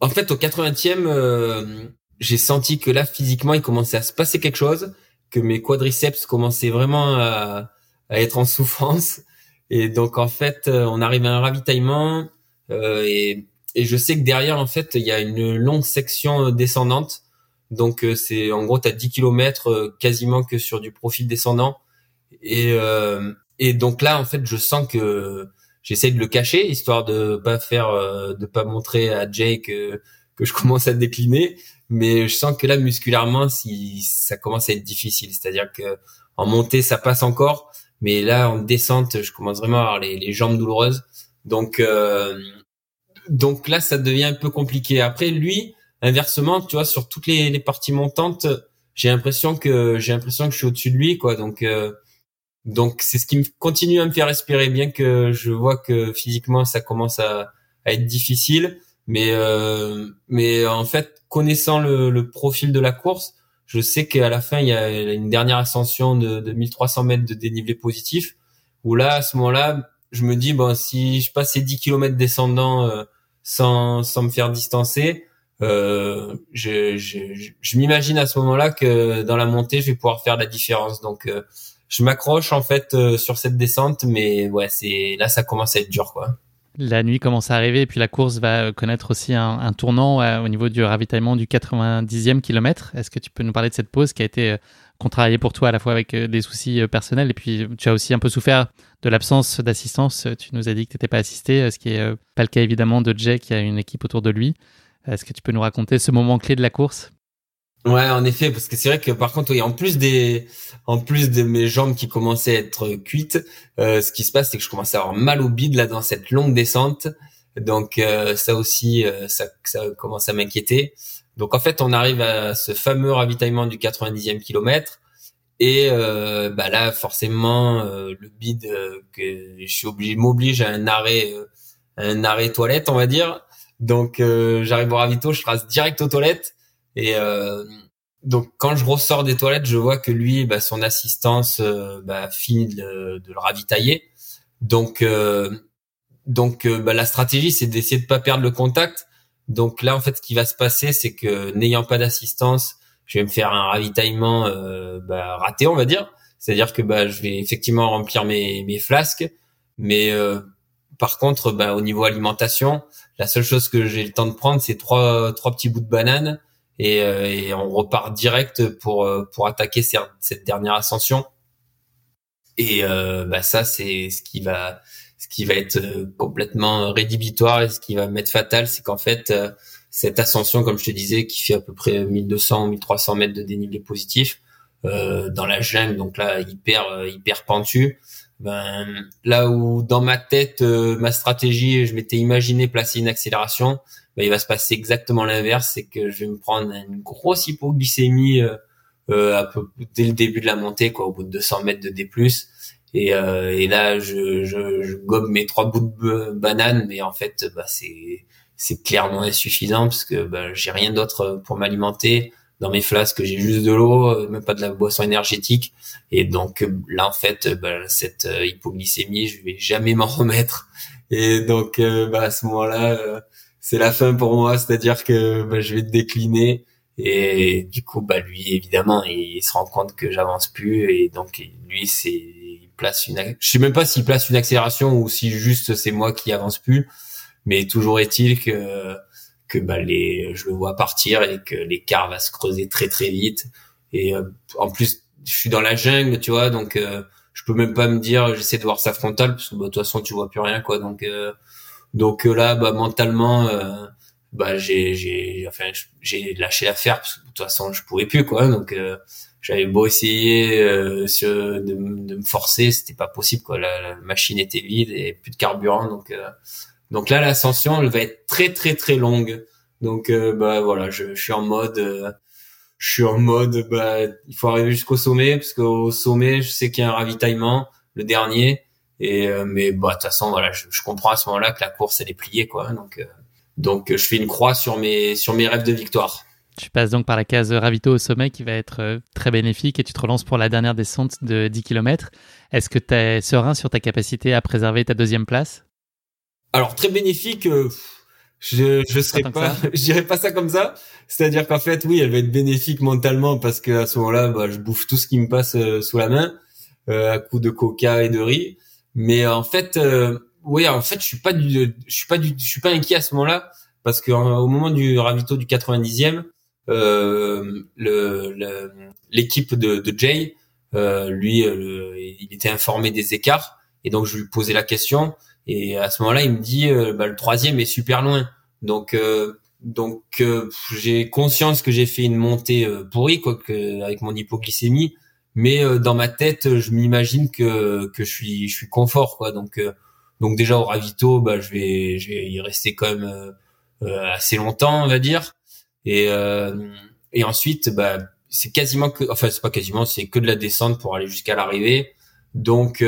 En fait, au 80e, j'ai senti que là, physiquement, il commençait à se passer quelque chose, que mes quadriceps commençaient vraiment à, à être en souffrance. Et donc, en fait, on arrive à un ravitaillement euh, et, et je sais que derrière, en fait, il y a une longue section euh, descendante. Donc, euh, c'est en gros, tu as 10 km quasiment que sur du profil descendant. Et, et donc là, en fait, je sens que j'essaie de le cacher, histoire de pas faire, de pas montrer à Jake que, que je commence à décliner. Mais je sens que là, musculairement, si ça commence à être difficile. C'est-à-dire que en montée, ça passe encore, mais là, en descente, je commence vraiment à avoir les, les jambes douloureuses. Donc, euh, donc là, ça devient un peu compliqué. Après, lui, inversement, tu vois, sur toutes les, les parties montantes, j'ai l'impression que j'ai l'impression que je suis au-dessus de lui, quoi. Donc, euh, donc c'est ce qui me continue à me faire espérer, bien que je vois que physiquement ça commence à, à être difficile. Mais euh, mais en fait, connaissant le, le, profil de la course, je sais qu'à la fin il y a une dernière ascension de, de 1300 mètres de dénivelé positif, où là à ce moment-là je me dis bon si je passe ces 10 km descendant euh, sans sans me faire distancer euh, je, je, je, m'imagine à ce moment-là que dans la montée je vais pouvoir faire la différence donc euh, je m'accroche en fait euh, sur cette descente mais ouais c'est là ça commence à être dur quoi la nuit commence à arriver et puis la course va connaître aussi un, un tournant au niveau du ravitaillement du 90e kilomètre. Est-ce que tu peux nous parler de cette pause qui a été travaillait pour toi à la fois avec des soucis personnels et puis tu as aussi un peu souffert de l'absence d'assistance. Tu nous as dit que tu n'étais pas assisté, ce qui est pas le cas évidemment de Jay qui a une équipe autour de lui. Est-ce que tu peux nous raconter ce moment clé de la course? Ouais, en effet, parce que c'est vrai que par contre, oui, en plus des, en plus de mes jambes qui commençaient à être cuites, euh, ce qui se passe, c'est que je commençais à avoir mal au bide là dans cette longue descente. Donc euh, ça aussi, euh, ça, ça commence à m'inquiéter. Donc en fait, on arrive à ce fameux ravitaillement du 90e kilomètre. Et bah là, forcément, le bide que je suis obligé m'oblige à un arrêt, un arrêt toilette, on va dire. Donc j'arrive au ravito, je trace direct aux toilettes et euh, donc quand je ressors des toilettes, je vois que lui, bah, son assistance euh, bah, finit de, le ravitailler. Donc euh, donc bah, la stratégie, c'est d'essayer de pas perdre le contact. Donc là, en fait, ce qui va se passer, c'est que n'ayant pas d'assistance, je vais me faire un ravitaillement bah, raté, on va dire. C'est-à-dire que bah, je vais effectivement remplir mes, mes flasques, mais par contre, bah, au niveau alimentation, la seule chose que j'ai le temps de prendre, c'est trois petits bouts de banane et, euh, on repart direct pour euh, pour attaquer cette dernière ascension. Et euh, bah ça c'est ce qui va être complètement rédhibitoire et ce qui va mettre fatal, c'est qu'en fait cette ascension, comme je te disais, qui fait à peu près 1200 1300 mètres de dénivelé positif euh, dans la jungle, donc là hyper hyper. Ben là où dans ma tête ma stratégie, je m'étais imaginé placer une accélération, bah, il va se passer exactement l'inverse, c'est que je vais me prendre une grosse hypoglycémie euh, euh, dès le début de la montée, quoi, au bout de 200 mètres de D+. Et, euh, et là, je, je, je, gobe mes trois bouts de banane, mais en fait, bah, c'est c'est clairement insuffisant parce que bah, j'ai rien d'autre pour m'alimenter. Dans mes flasques, j'ai juste de l'eau, même pas de la boisson énergétique. Et donc là, en fait, bah, cette hypoglycémie, je vais jamais m'en remettre. Et donc, bah, à ce moment-là, c'est la fin pour moi, c'est-à-dire que bah, je vais décliner et du coup bah lui évidemment il, se rend compte que j'avance plus et donc lui c'est il place une je sais même pas s'il place une accélération ou si juste c'est moi qui avance plus mais toujours est-il que que bah les je le vois partir et que l'écart va se creuser très très vite et euh, en plus je suis dans la jungle tu vois donc euh, je peux même pas me dire j'essaie de voir sa frontale parce que bah, de toute façon tu vois plus rien quoi donc euh, donc euh, là, bah, mentalement, euh, bah, j'ai, j'ai, enfin, j'ai lâché l'affaire parce que de toute façon, je pouvais plus, quoi. Donc, euh, j'avais beau essayer de, de, me forcer, c'était pas possible, quoi. La, machine était vide et plus de carburant, donc, donc là, l'ascension, elle va être très, très, très longue. Donc, bah voilà, je, je suis en mode je suis en mode bah il faut arriver jusqu'au sommet parce qu'au sommet je sais qu'il y a un ravitaillement le dernier et euh, mais bah de toute façon voilà, je, je, comprends à ce moment-là que la course elle est pliée quoi. Donc euh, donc je fais une croix sur mes sur mes rêves de victoire. Tu passes donc par la case ravito au sommet qui va être euh, très bénéfique et tu te relances pour la dernière descente de 10 km. Est-ce que tu es serein sur ta capacité à préserver ta deuxième place? Alors très bénéfique, je je serais pas, je dirais pas ça comme ça. C'est-à-dire qu'en fait oui, elle va être bénéfique mentalement parce que à ce moment-là, bah, je bouffe tout ce qui me passe sous la main à coup de coca et de riz. Mais en fait, euh, oui, en fait, je suis pas du, je suis pas du, je suis pas inquiet à ce moment-là parce que euh, au moment du ravito du 90e, euh, le l'équipe de, de Jay, euh, lui, euh, il était informé des écarts et donc je lui posais la question et à ce moment-là, il me dit, bah, le troisième est super loin. Donc donc j'ai conscience que j'ai fait une montée pourrie quoi, que, avec mon hypoglycémie. Mais euh, dans ma tête je m'imagine que que je suis je suis confort quoi. Donc euh, donc déjà au ravito bah je vais je vais y rester quand même euh, assez longtemps on va dire. Et et ensuite bah c'est quasiment que enfin c'est pas quasiment c'est que de la descente pour aller jusqu'à l'arrivée. Donc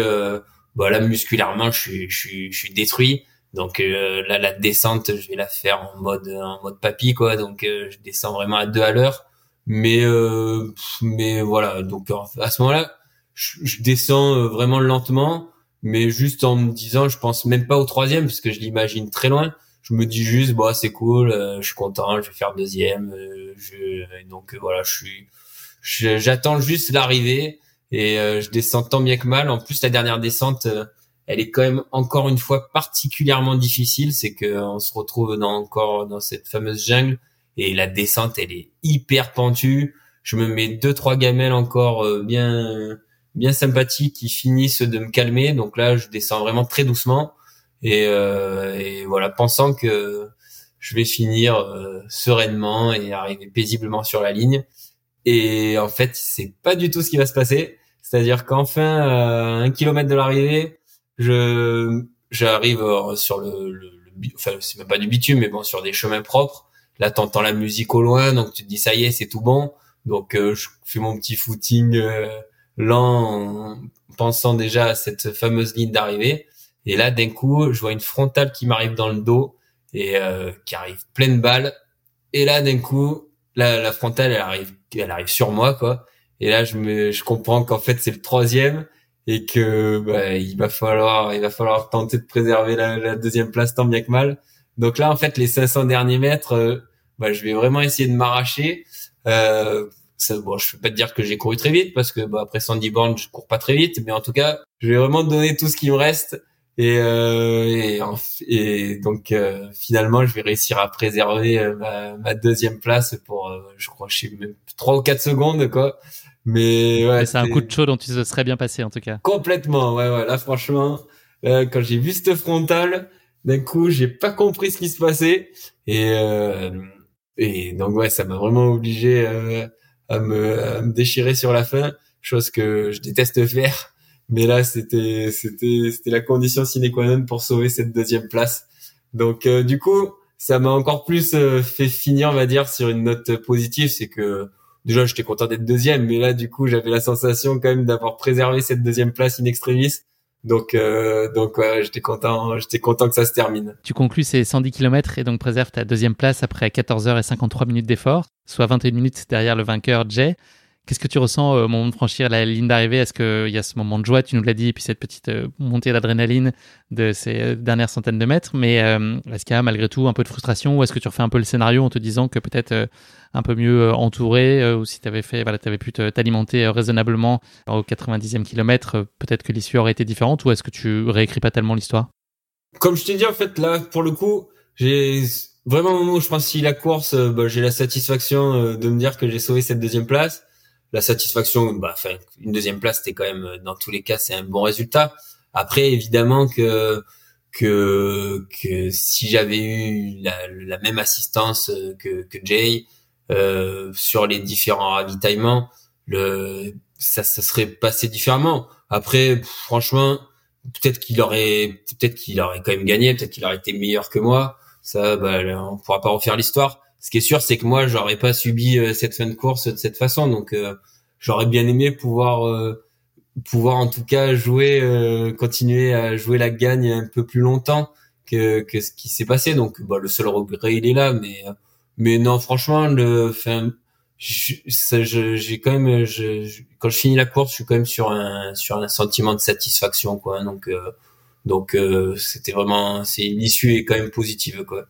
bah là musculairement je suis je suis je suis détruit. Donc là la descente je vais la faire en mode en mode papy quoi. Donc je descends vraiment à deux à l'heure. Mais euh, mais voilà. Donc à ce moment-là je, descends euh, vraiment lentement. Mais juste en me disant je pense même pas au troisième parce que je l'imagine très loin. Je me dis juste bah c'est cool euh, je suis content je vais faire deuxième je donc voilà je suis j'attends juste l'arrivée et je descends tant bien que mal. En plus la dernière descente elle est quand même encore une fois particulièrement difficile. C'est que on se retrouve dans encore dans cette fameuse jungle. Et la descente elle est hyper pentue. Je me mets deux trois gamelles encore euh, bien bien sympathiques qui finissent de me calmer. Donc là, je descends vraiment très doucement. Et, euh, et voilà, pensant que je vais finir euh, sereinement et arriver paisiblement sur la ligne. Et en fait, c'est pas du tout ce qui va se passer. C'est-à-dire qu'enfin, à un kilomètre de l'arrivée, je j'arrive sur le, le, le enfin c'est même pas du bitume, mais bon sur des chemins propres. Là, t'entends la musique au loin, donc tu te dis ça y est, c'est tout bon. Donc euh, je fais mon petit footing euh, lent, en pensant déjà à cette fameuse ligne d'arrivée. Et là, d'un coup, je vois une frontale qui m'arrive dans le dos et euh, qui arrive pleine balle. Et là, d'un coup, la, la frontale, elle arrive, elle arrive sur moi, quoi. Et là, je me, je comprends qu'en fait, c'est le troisième et que bah, il va falloir, il va falloir tenter de préserver la, la, deuxième place tant bien que mal. Donc là, en fait, les 500 derniers mètres, euh, bah, je vais vraiment essayer de m'arracher. Euh, ça, bon, je peux pas te dire que j'ai couru très vite parce que bah, après 110 bornes, je cours pas très vite, mais en tout cas, je vais vraiment donner tout ce qui me reste et, euh, et, et, donc euh, finalement, je vais réussir à préserver euh, ma, ma deuxième place pour, euh, je crois, je sais même trois ou quatre secondes quoi. Mais ouais, c'est un coup de chaud dont tu te serais bien passé en tout cas. Complètement, ouais, ouais. Là, franchement, quand j'ai vu cette frontale, d'un coup, j'ai pas compris ce qui se passait et et donc ouais, ça m'a vraiment obligé à me, à me déchirer sur la fin, chose que je déteste faire mais là, c'était, c'était, c'était la condition sine qua non pour sauver cette deuxième place. Donc, euh, du coup, ça m'a encore plus euh, fait finir, on va dire, sur une note positive. C'est que déjà, j'étais content d'être deuxième, mais là, du coup, j'avais la sensation quand même d'avoir préservé cette deuxième place in extremis. Donc, euh, donc ouais, j'étais content, j'étais content que ça se termine. Tu conclus ces 110 km et donc préserves ta deuxième place après 14 heures et 53 minutes d'effort, soit 21 minutes derrière le vainqueur Jay. Qu'est-ce que tu ressens euh, au moment de franchir la ligne d'arrivée? Est-ce qu'il y a ce moment de joie, tu nous l'as dit, et puis cette petite euh, montée d'adrénaline de ces euh, dernières centaines de mètres. Mais est-ce qu'il y a malgré tout un peu de frustration? Ou est-ce que tu refais un peu le scénario en te disant que peut-être un peu mieux entouré ou si tu avais, fait, voilà, avais pu t'alimenter raisonnablement au 90e kilomètre, peut-être que l'issue aurait été différente ou est-ce que tu réécris pas tellement l'histoire? Comme je t'ai dit, en fait, là, pour le coup, j'ai vraiment au moment où je pense si la course, bah, j'ai la satisfaction de me dire que j'ai sauvé cette deuxième place la satisfaction, bah, une deuxième place, c'était quand même, euh, dans tous les cas, c'est un bon résultat. Après, évidemment que que que si j'avais eu la, même assistance euh, que que Jay euh, sur les différents ravitaillements, le ça ça serait passé différemment. Après, franchement, peut-être qu'il aurait peut-être qu'il aurait quand même gagné, peut-être qu'il aurait été meilleur que moi. Ça, bah, on pourra pas refaire l'histoire ce qui est sûr, c'est que moi, j'aurais pas subi euh, cette fin de course de cette façon. Donc, euh, j'aurais bien aimé pouvoir, euh, pouvoir en tout cas jouer, continuer à jouer la gagne un peu plus longtemps que, que ce qui s'est passé. Donc, bah, le seul regret, il est là. Mais, mais non, franchement, le, fin, j'ai quand même, je, quand je finis la course, je suis quand même sur un, sur un sentiment de satisfaction, quoi. Donc, donc, c'était vraiment, c'est l'issue est quand même positive, quoi.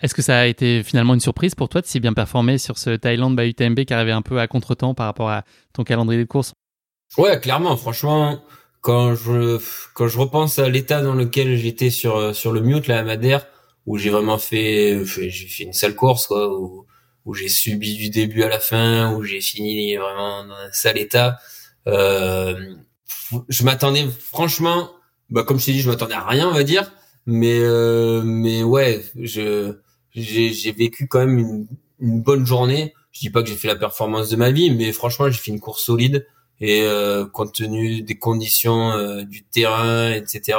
Est-ce que ça a été finalement une surprise pour toi de si bien performer sur ce Thaïlande by UTMB qui arrivait un peu à contretemps par rapport à ton calendrier de course? Ouais, clairement. Franchement, quand je quand je repense à l'état dans lequel j'étais sur sur le mute là à Madère, où j'ai vraiment fait j'ai fait une sale course quoi, où, où j'ai subi du début à la fin, où j'ai fini vraiment dans un sale état. Euh, je m'attendais franchement, bah comme je t'ai dit, je m'attendais à rien on va dire, mais euh, mais ouais, je j'ai vécu quand même une, une, bonne journée. Je dis pas que j'ai fait la performance de ma vie, mais franchement, j'ai fait une course solide et euh, compte tenu des conditions euh, du terrain, etc.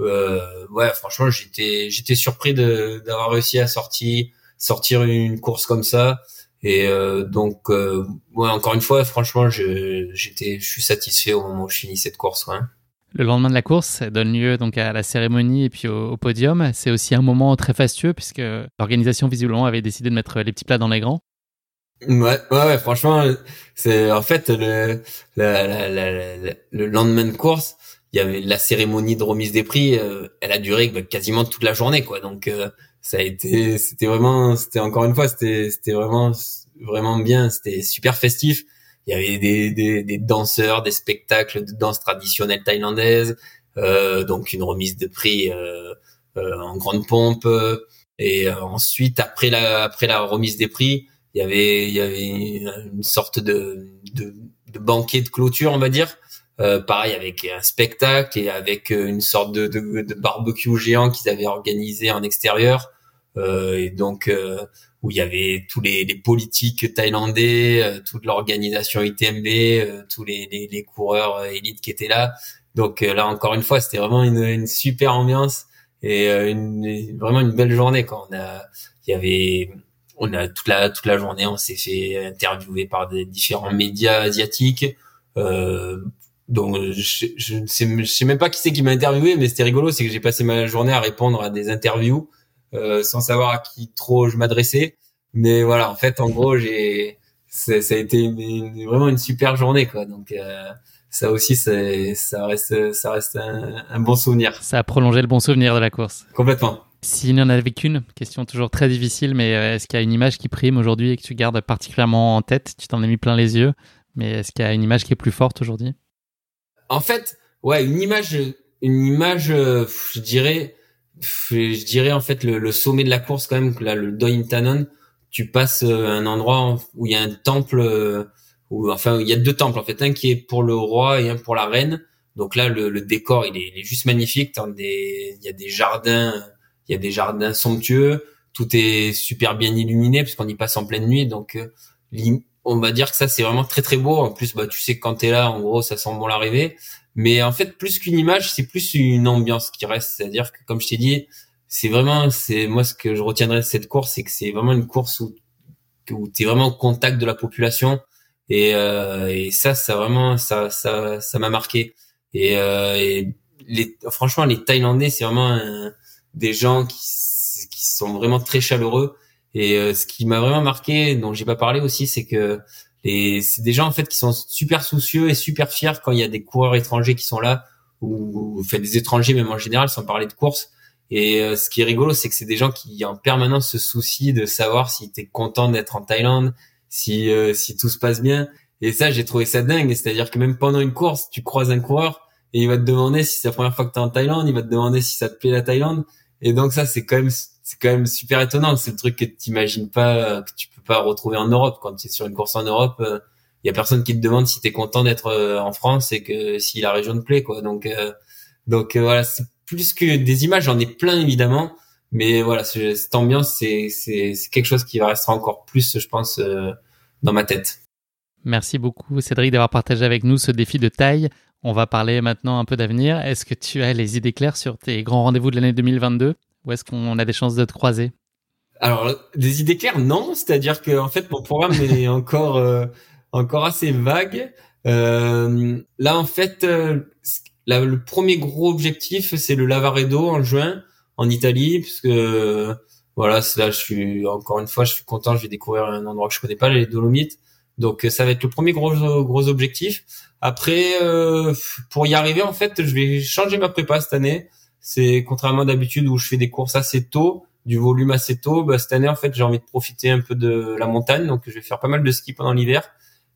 Euh, ouais, franchement, j'étais j'étais surpris d'avoir réussi à sortir sortir une course comme ça. Et euh, donc, euh, ouais, encore une fois, franchement, j'étais je suis satisfait au moment où je finis cette course. Ouais. Le lendemain de la course donne lieu donc à la cérémonie et puis au, podium. C'est aussi un moment très fastueux puisque l'organisation visiblement avait décidé de mettre les petits plats dans les grands. Ouais, ouais, franchement, c'est en fait le, le lendemain de course, il y avait la cérémonie de remise des prix, euh, elle a duré bah, quasiment toute la journée, quoi. Donc euh, ça a été, c'était vraiment, c'était encore une fois, c'était, c'était vraiment, vraiment bien, c'était super festif il y avait des, des, des, danseurs, des spectacles de danse traditionnelle thaïlandaise, euh, donc une remise de prix euh, euh, en grande pompe. Et euh, ensuite, après la, après la remise des prix, il y avait il y avait une sorte de, de, de banquet de clôture, on va dire. Euh, pareil avec un spectacle et avec une sorte de, de, de barbecue géant qu'ils avaient organisé en extérieur. Euh, et donc où il y avait tous les, les politiques thaïlandais, toute l'organisation ITMB, tous les, les, les, coureurs élites qui étaient là. Donc là encore une fois, c'était vraiment une, une super ambiance et une, vraiment une belle journée quand on a il y avait on a toute la toute la journée, on s'est fait interviewer par des différents médias asiatiques. Euh, donc je, je ne sais, je sais même pas qui c'est qui m'a interviewé, mais c'était rigolo, c'est que j'ai passé ma journée à répondre à des interviews euh, sans savoir à qui trop je m'adressais. Mais voilà, en fait, en gros, j'ai ça, a été une, vraiment une super journée, quoi. Donc euh, ça aussi, ça reste ça reste un, un bon souvenir. Ça a prolongé le bon souvenir de la course. Complètement. S'il n'y en avait qu'une, question toujours très difficile, mais euh, est-ce qu'il y a une image qui prime aujourd'hui et que tu gardes particulièrement en tête? Tu t'en as mis plein les yeux, mais est-ce qu'il y a une image qui est plus forte aujourd'hui? En fait, ouais, une image, une image, euh, je dirais, je dirais en fait le, sommet de la course quand même, là, le Doi Tanon, tu passes euh, un endroit où il y a un temple, où, enfin il y a deux temples en fait, un qui est pour le roi et un pour la reine. Donc là, le, décor, il est, il est juste magnifique. Il y a des jardins il y a des jardins somptueux, tout est super bien illuminé parce qu'on y passe en pleine nuit, donc euh, on va dire que ça c'est vraiment très très beau. En plus, bah tu sais que quand t'es là, en gros, ça sent bon l'arrivée. Mais en fait, plus qu'une image, c'est plus une ambiance qui reste. C'est-à-dire que, comme je t'ai dit, c'est vraiment, c'est moi ce que je retiendrai de cette course, c'est que c'est vraiment une course où où t'es vraiment au contact de la population. Et, euh, et ça, ça vraiment, ça, ça, ça m'a marqué. Et, euh, et les, franchement, les Thaïlandais, c'est vraiment des gens qui, qui sont vraiment très chaleureux. Et euh, ce qui m'a vraiment marqué, dont j'ai pas parlé aussi, c'est que les, c'est des gens en fait qui sont super soucieux et super fiers quand il y a des coureurs étrangers qui sont là ou, fait des étrangers même en général sans parler de course. Et euh, ce qui est rigolo, c'est que c'est des gens qui en permanence se soucient de savoir si t'es content d'être en Thaïlande, si euh, si tout se passe bien. Et ça, j'ai trouvé ça dingue. C'est-à-dire que même pendant une course, tu croises un coureur et il va te demander si c'est la première fois que t'es en Thaïlande, il va te demander si ça te plaît la Thaïlande. Et donc ça, c'est quand même, c'est quand même super étonnant. C'est le truc que t'imagines pas, que tu peux pas retrouver en Europe. Quand tu es sur une course en Europe, il euh, y a personne qui te demande si tu es content d'être euh, en France et que si la région te plaît, quoi. Donc, euh, donc voilà, c'est plus que des images, j'en ai plein évidemment. Mais voilà, cette ambiance, c'est, c'est, c'est quelque chose qui va rester encore plus, je pense, dans ma tête. Merci beaucoup, Cédric, d'avoir partagé avec nous ce défi de taille. On va parler maintenant un peu d'avenir. Est-ce que tu as les idées claires sur tes grands rendez-vous de l'année 2022 ou est-ce qu'on a des chances de te croiser? Alors, des idées claires, non. C'est-à-dire que en fait, mon programme est encore euh, encore assez vague. Euh, là, en fait, euh, le premier gros objectif, c'est le Lavaredo en juin en Italie, puisque voilà, là, je suis encore une fois, je suis content. Je vais découvrir un endroit que je connais pas, les Dolomites. Donc, ça va être le premier gros gros objectif. Après, euh, pour y arriver, en fait, je vais changer ma prépa cette année. C'est contrairement d'habitude où je fais des courses assez tôt, du volume assez tôt. Bah, cette année, en fait, j'ai envie de profiter un peu de la montagne, donc je vais faire pas mal de ski pendant l'hiver.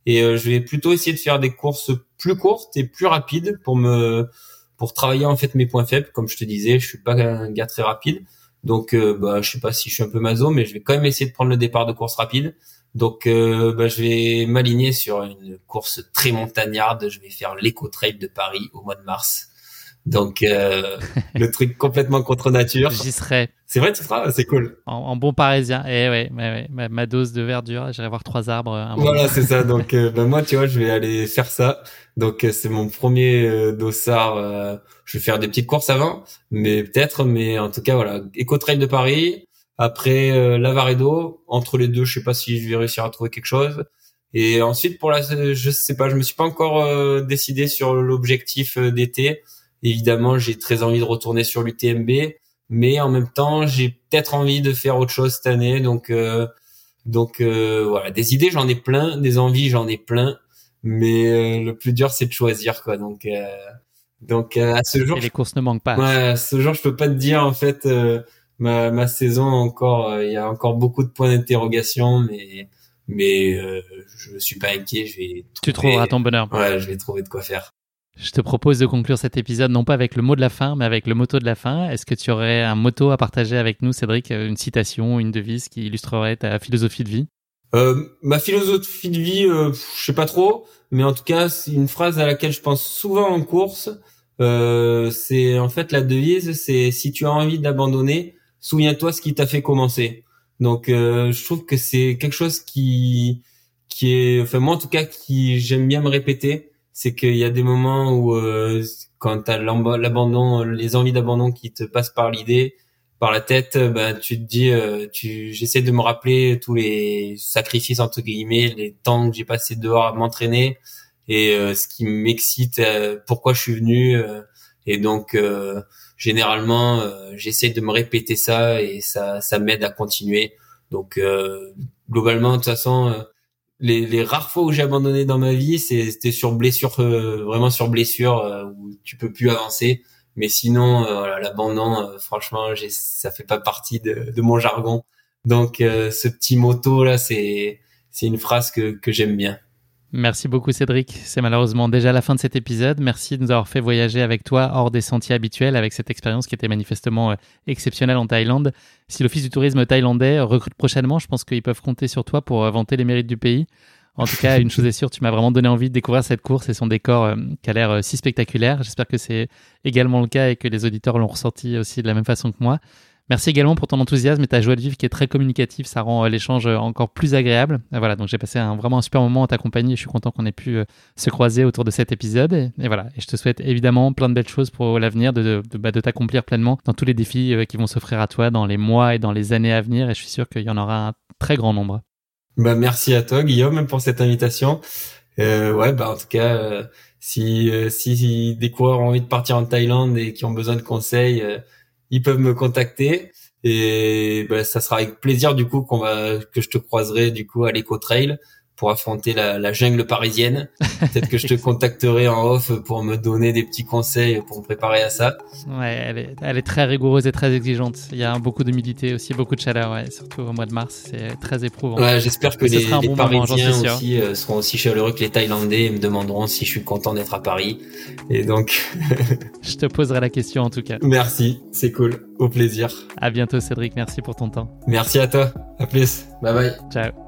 Et euh, je vais plutôt essayer de faire des courses plus courtes et plus rapides pour me pour travailler en fait mes points faibles. Comme je te disais, je suis pas un gars très rapide, donc euh, bah, je sais pas si je suis un peu maso, mais je vais quand même essayer de prendre le départ de course rapide. Donc, euh, bah, je vais m'aligner sur une course très montagnarde. Je vais faire l'éco trail de Paris au mois de mars. Donc, euh, le truc complètement contre nature. J'y serai. C'est vrai, tu seras, c'est cool. En, bon parisien. Et eh ouais, ouais, ma, dose de verdure, j'irai voir trois arbres. Un voilà, c'est ça. Donc, euh, bah, moi, tu vois, je vais aller faire ça. Donc, c'est mon premier dossard. je vais faire des petites courses avant, mais peut-être. Mais en tout cas, voilà, éco trail de Paris. Après euh, Lavaredo, entre les deux, je sais pas si je vais réussir à trouver quelque chose. Et ensuite pour la, je sais pas, je me suis pas encore euh, décidé sur l'objectif euh, d'été. Évidemment, j'ai très envie de retourner sur l'UTMB, mais en même temps, j'ai peut-être envie de faire autre chose cette année. Donc, euh, donc voilà, des idées, j'en ai plein, des envies, j'en ai plein, mais le plus dur, c'est de choisir quoi. Donc, donc à ce jour, Et les courses ne manquent pas. Ouais, à ce jour, je peux pas te dire en fait ma, ma saison encore, euh, il y a encore beaucoup de points d'interrogation, mais mais euh, je suis pas inquiet. Je vais. tu trouveras ton bonheur. Ouais, je vais trouver de quoi faire. Je te propose de conclure cet épisode non pas avec le mot de la fin, mais avec le motto de la fin. Est-ce que tu aurais un motto à partager avec nous, Cédric, une citation, une devise qui illustrerait ta philosophie de vie? Euh, ma philosophie de vie, euh, je sais pas trop, mais en tout cas, c'est une phrase à laquelle je pense souvent en course. Euh, c'est en fait la devise, c'est si tu as envie d'abandonner, souviens-toi ce qui t'a fait commencer. Donc, euh, je trouve que c'est quelque chose qui qui est, enfin moi en tout cas, qui j'aime bien me répéter, c'est qu'il y a des moments où euh, quand t'as l'abandon, les envies d'abandon qui te passent par l'idée, par la tête, ben tu te dis, euh, tu, j'essaie de me rappeler tous les sacrifices entre guillemets, les temps que j'ai passé dehors à m'entraîner et euh, ce qui m'excite, euh, pourquoi je suis venu. et donc généralement, j'essaie de me répéter ça et ça, ça m'aide à continuer. Donc globalement, de toute façon, les, les rares fois où j'ai abandonné dans ma vie, c'était sur blessure, vraiment sur blessure où tu peux plus avancer mais sinon, euh, l'abandon, euh, franchement, ça fait pas partie de, de mon jargon. Donc, euh, ce petit motto là, c'est c'est une phrase que, que j'aime bien. Merci beaucoup Cédric. C'est malheureusement déjà la fin de cet épisode. Merci de nous avoir fait voyager avec toi hors des sentiers habituels avec cette expérience qui était manifestement exceptionnelle en Thaïlande. Si l'Office du tourisme thaïlandais recrute prochainement, je pense qu'ils peuvent compter sur toi pour vanter les mérites du pays. En tout cas, une chose est sûre, tu m'as vraiment donné envie de découvrir cette course et son décor euh, qui a l'air euh, si spectaculaire. J'espère que c'est également le cas et que les auditeurs l'ont ressenti aussi de la même façon que moi. Merci également pour ton enthousiasme et ta joie de vivre qui est très communicative. Ça rend euh, l'échange encore plus agréable. voilà, donc j'ai passé un, vraiment un super moment en ta compagnie je suis content qu'on ait pu se croiser autour de cet épisode. Et, voilà, et je te souhaite évidemment plein de belles choses pour l'avenir, de, de, bah, de t'accomplir pleinement dans tous les défis qui vont s'offrir à toi dans les mois et dans les années à venir. Et je suis sûr qu'il y en aura un très grand nombre. Bah merci à toi Guillaume pour cette invitation. Euh, ouais bah en tout cas euh, si, euh, si, des coureurs ont envie de partir en Thaïlande et qui ont besoin de conseils, euh, ils peuvent me contacter et bah, ça sera avec plaisir du coup qu'on va que je te croiserai du coup à l'Eco Trail pour affronter la, la jungle parisienne. Peut-être que je te contacterai en off pour me donner des petits conseils pour me préparer à ça. Ouais, elle est, elle est très rigoureuse et très exigeante. Il y a beaucoup d'humidité aussi, beaucoup de chaleur, ouais, surtout au mois de mars. C'est très éprouvant. Ouais, j'espère que les, les Parisiens aussi euh, seront aussi chaleureux que les Thaïlandais et me demanderont si je suis content d'être à Paris. Et donc. je te poserai la question en tout cas. Merci, c'est cool. Au plaisir. À bientôt Cédric, merci pour ton temps. Merci à toi. À plus. Bye bye. Ciao.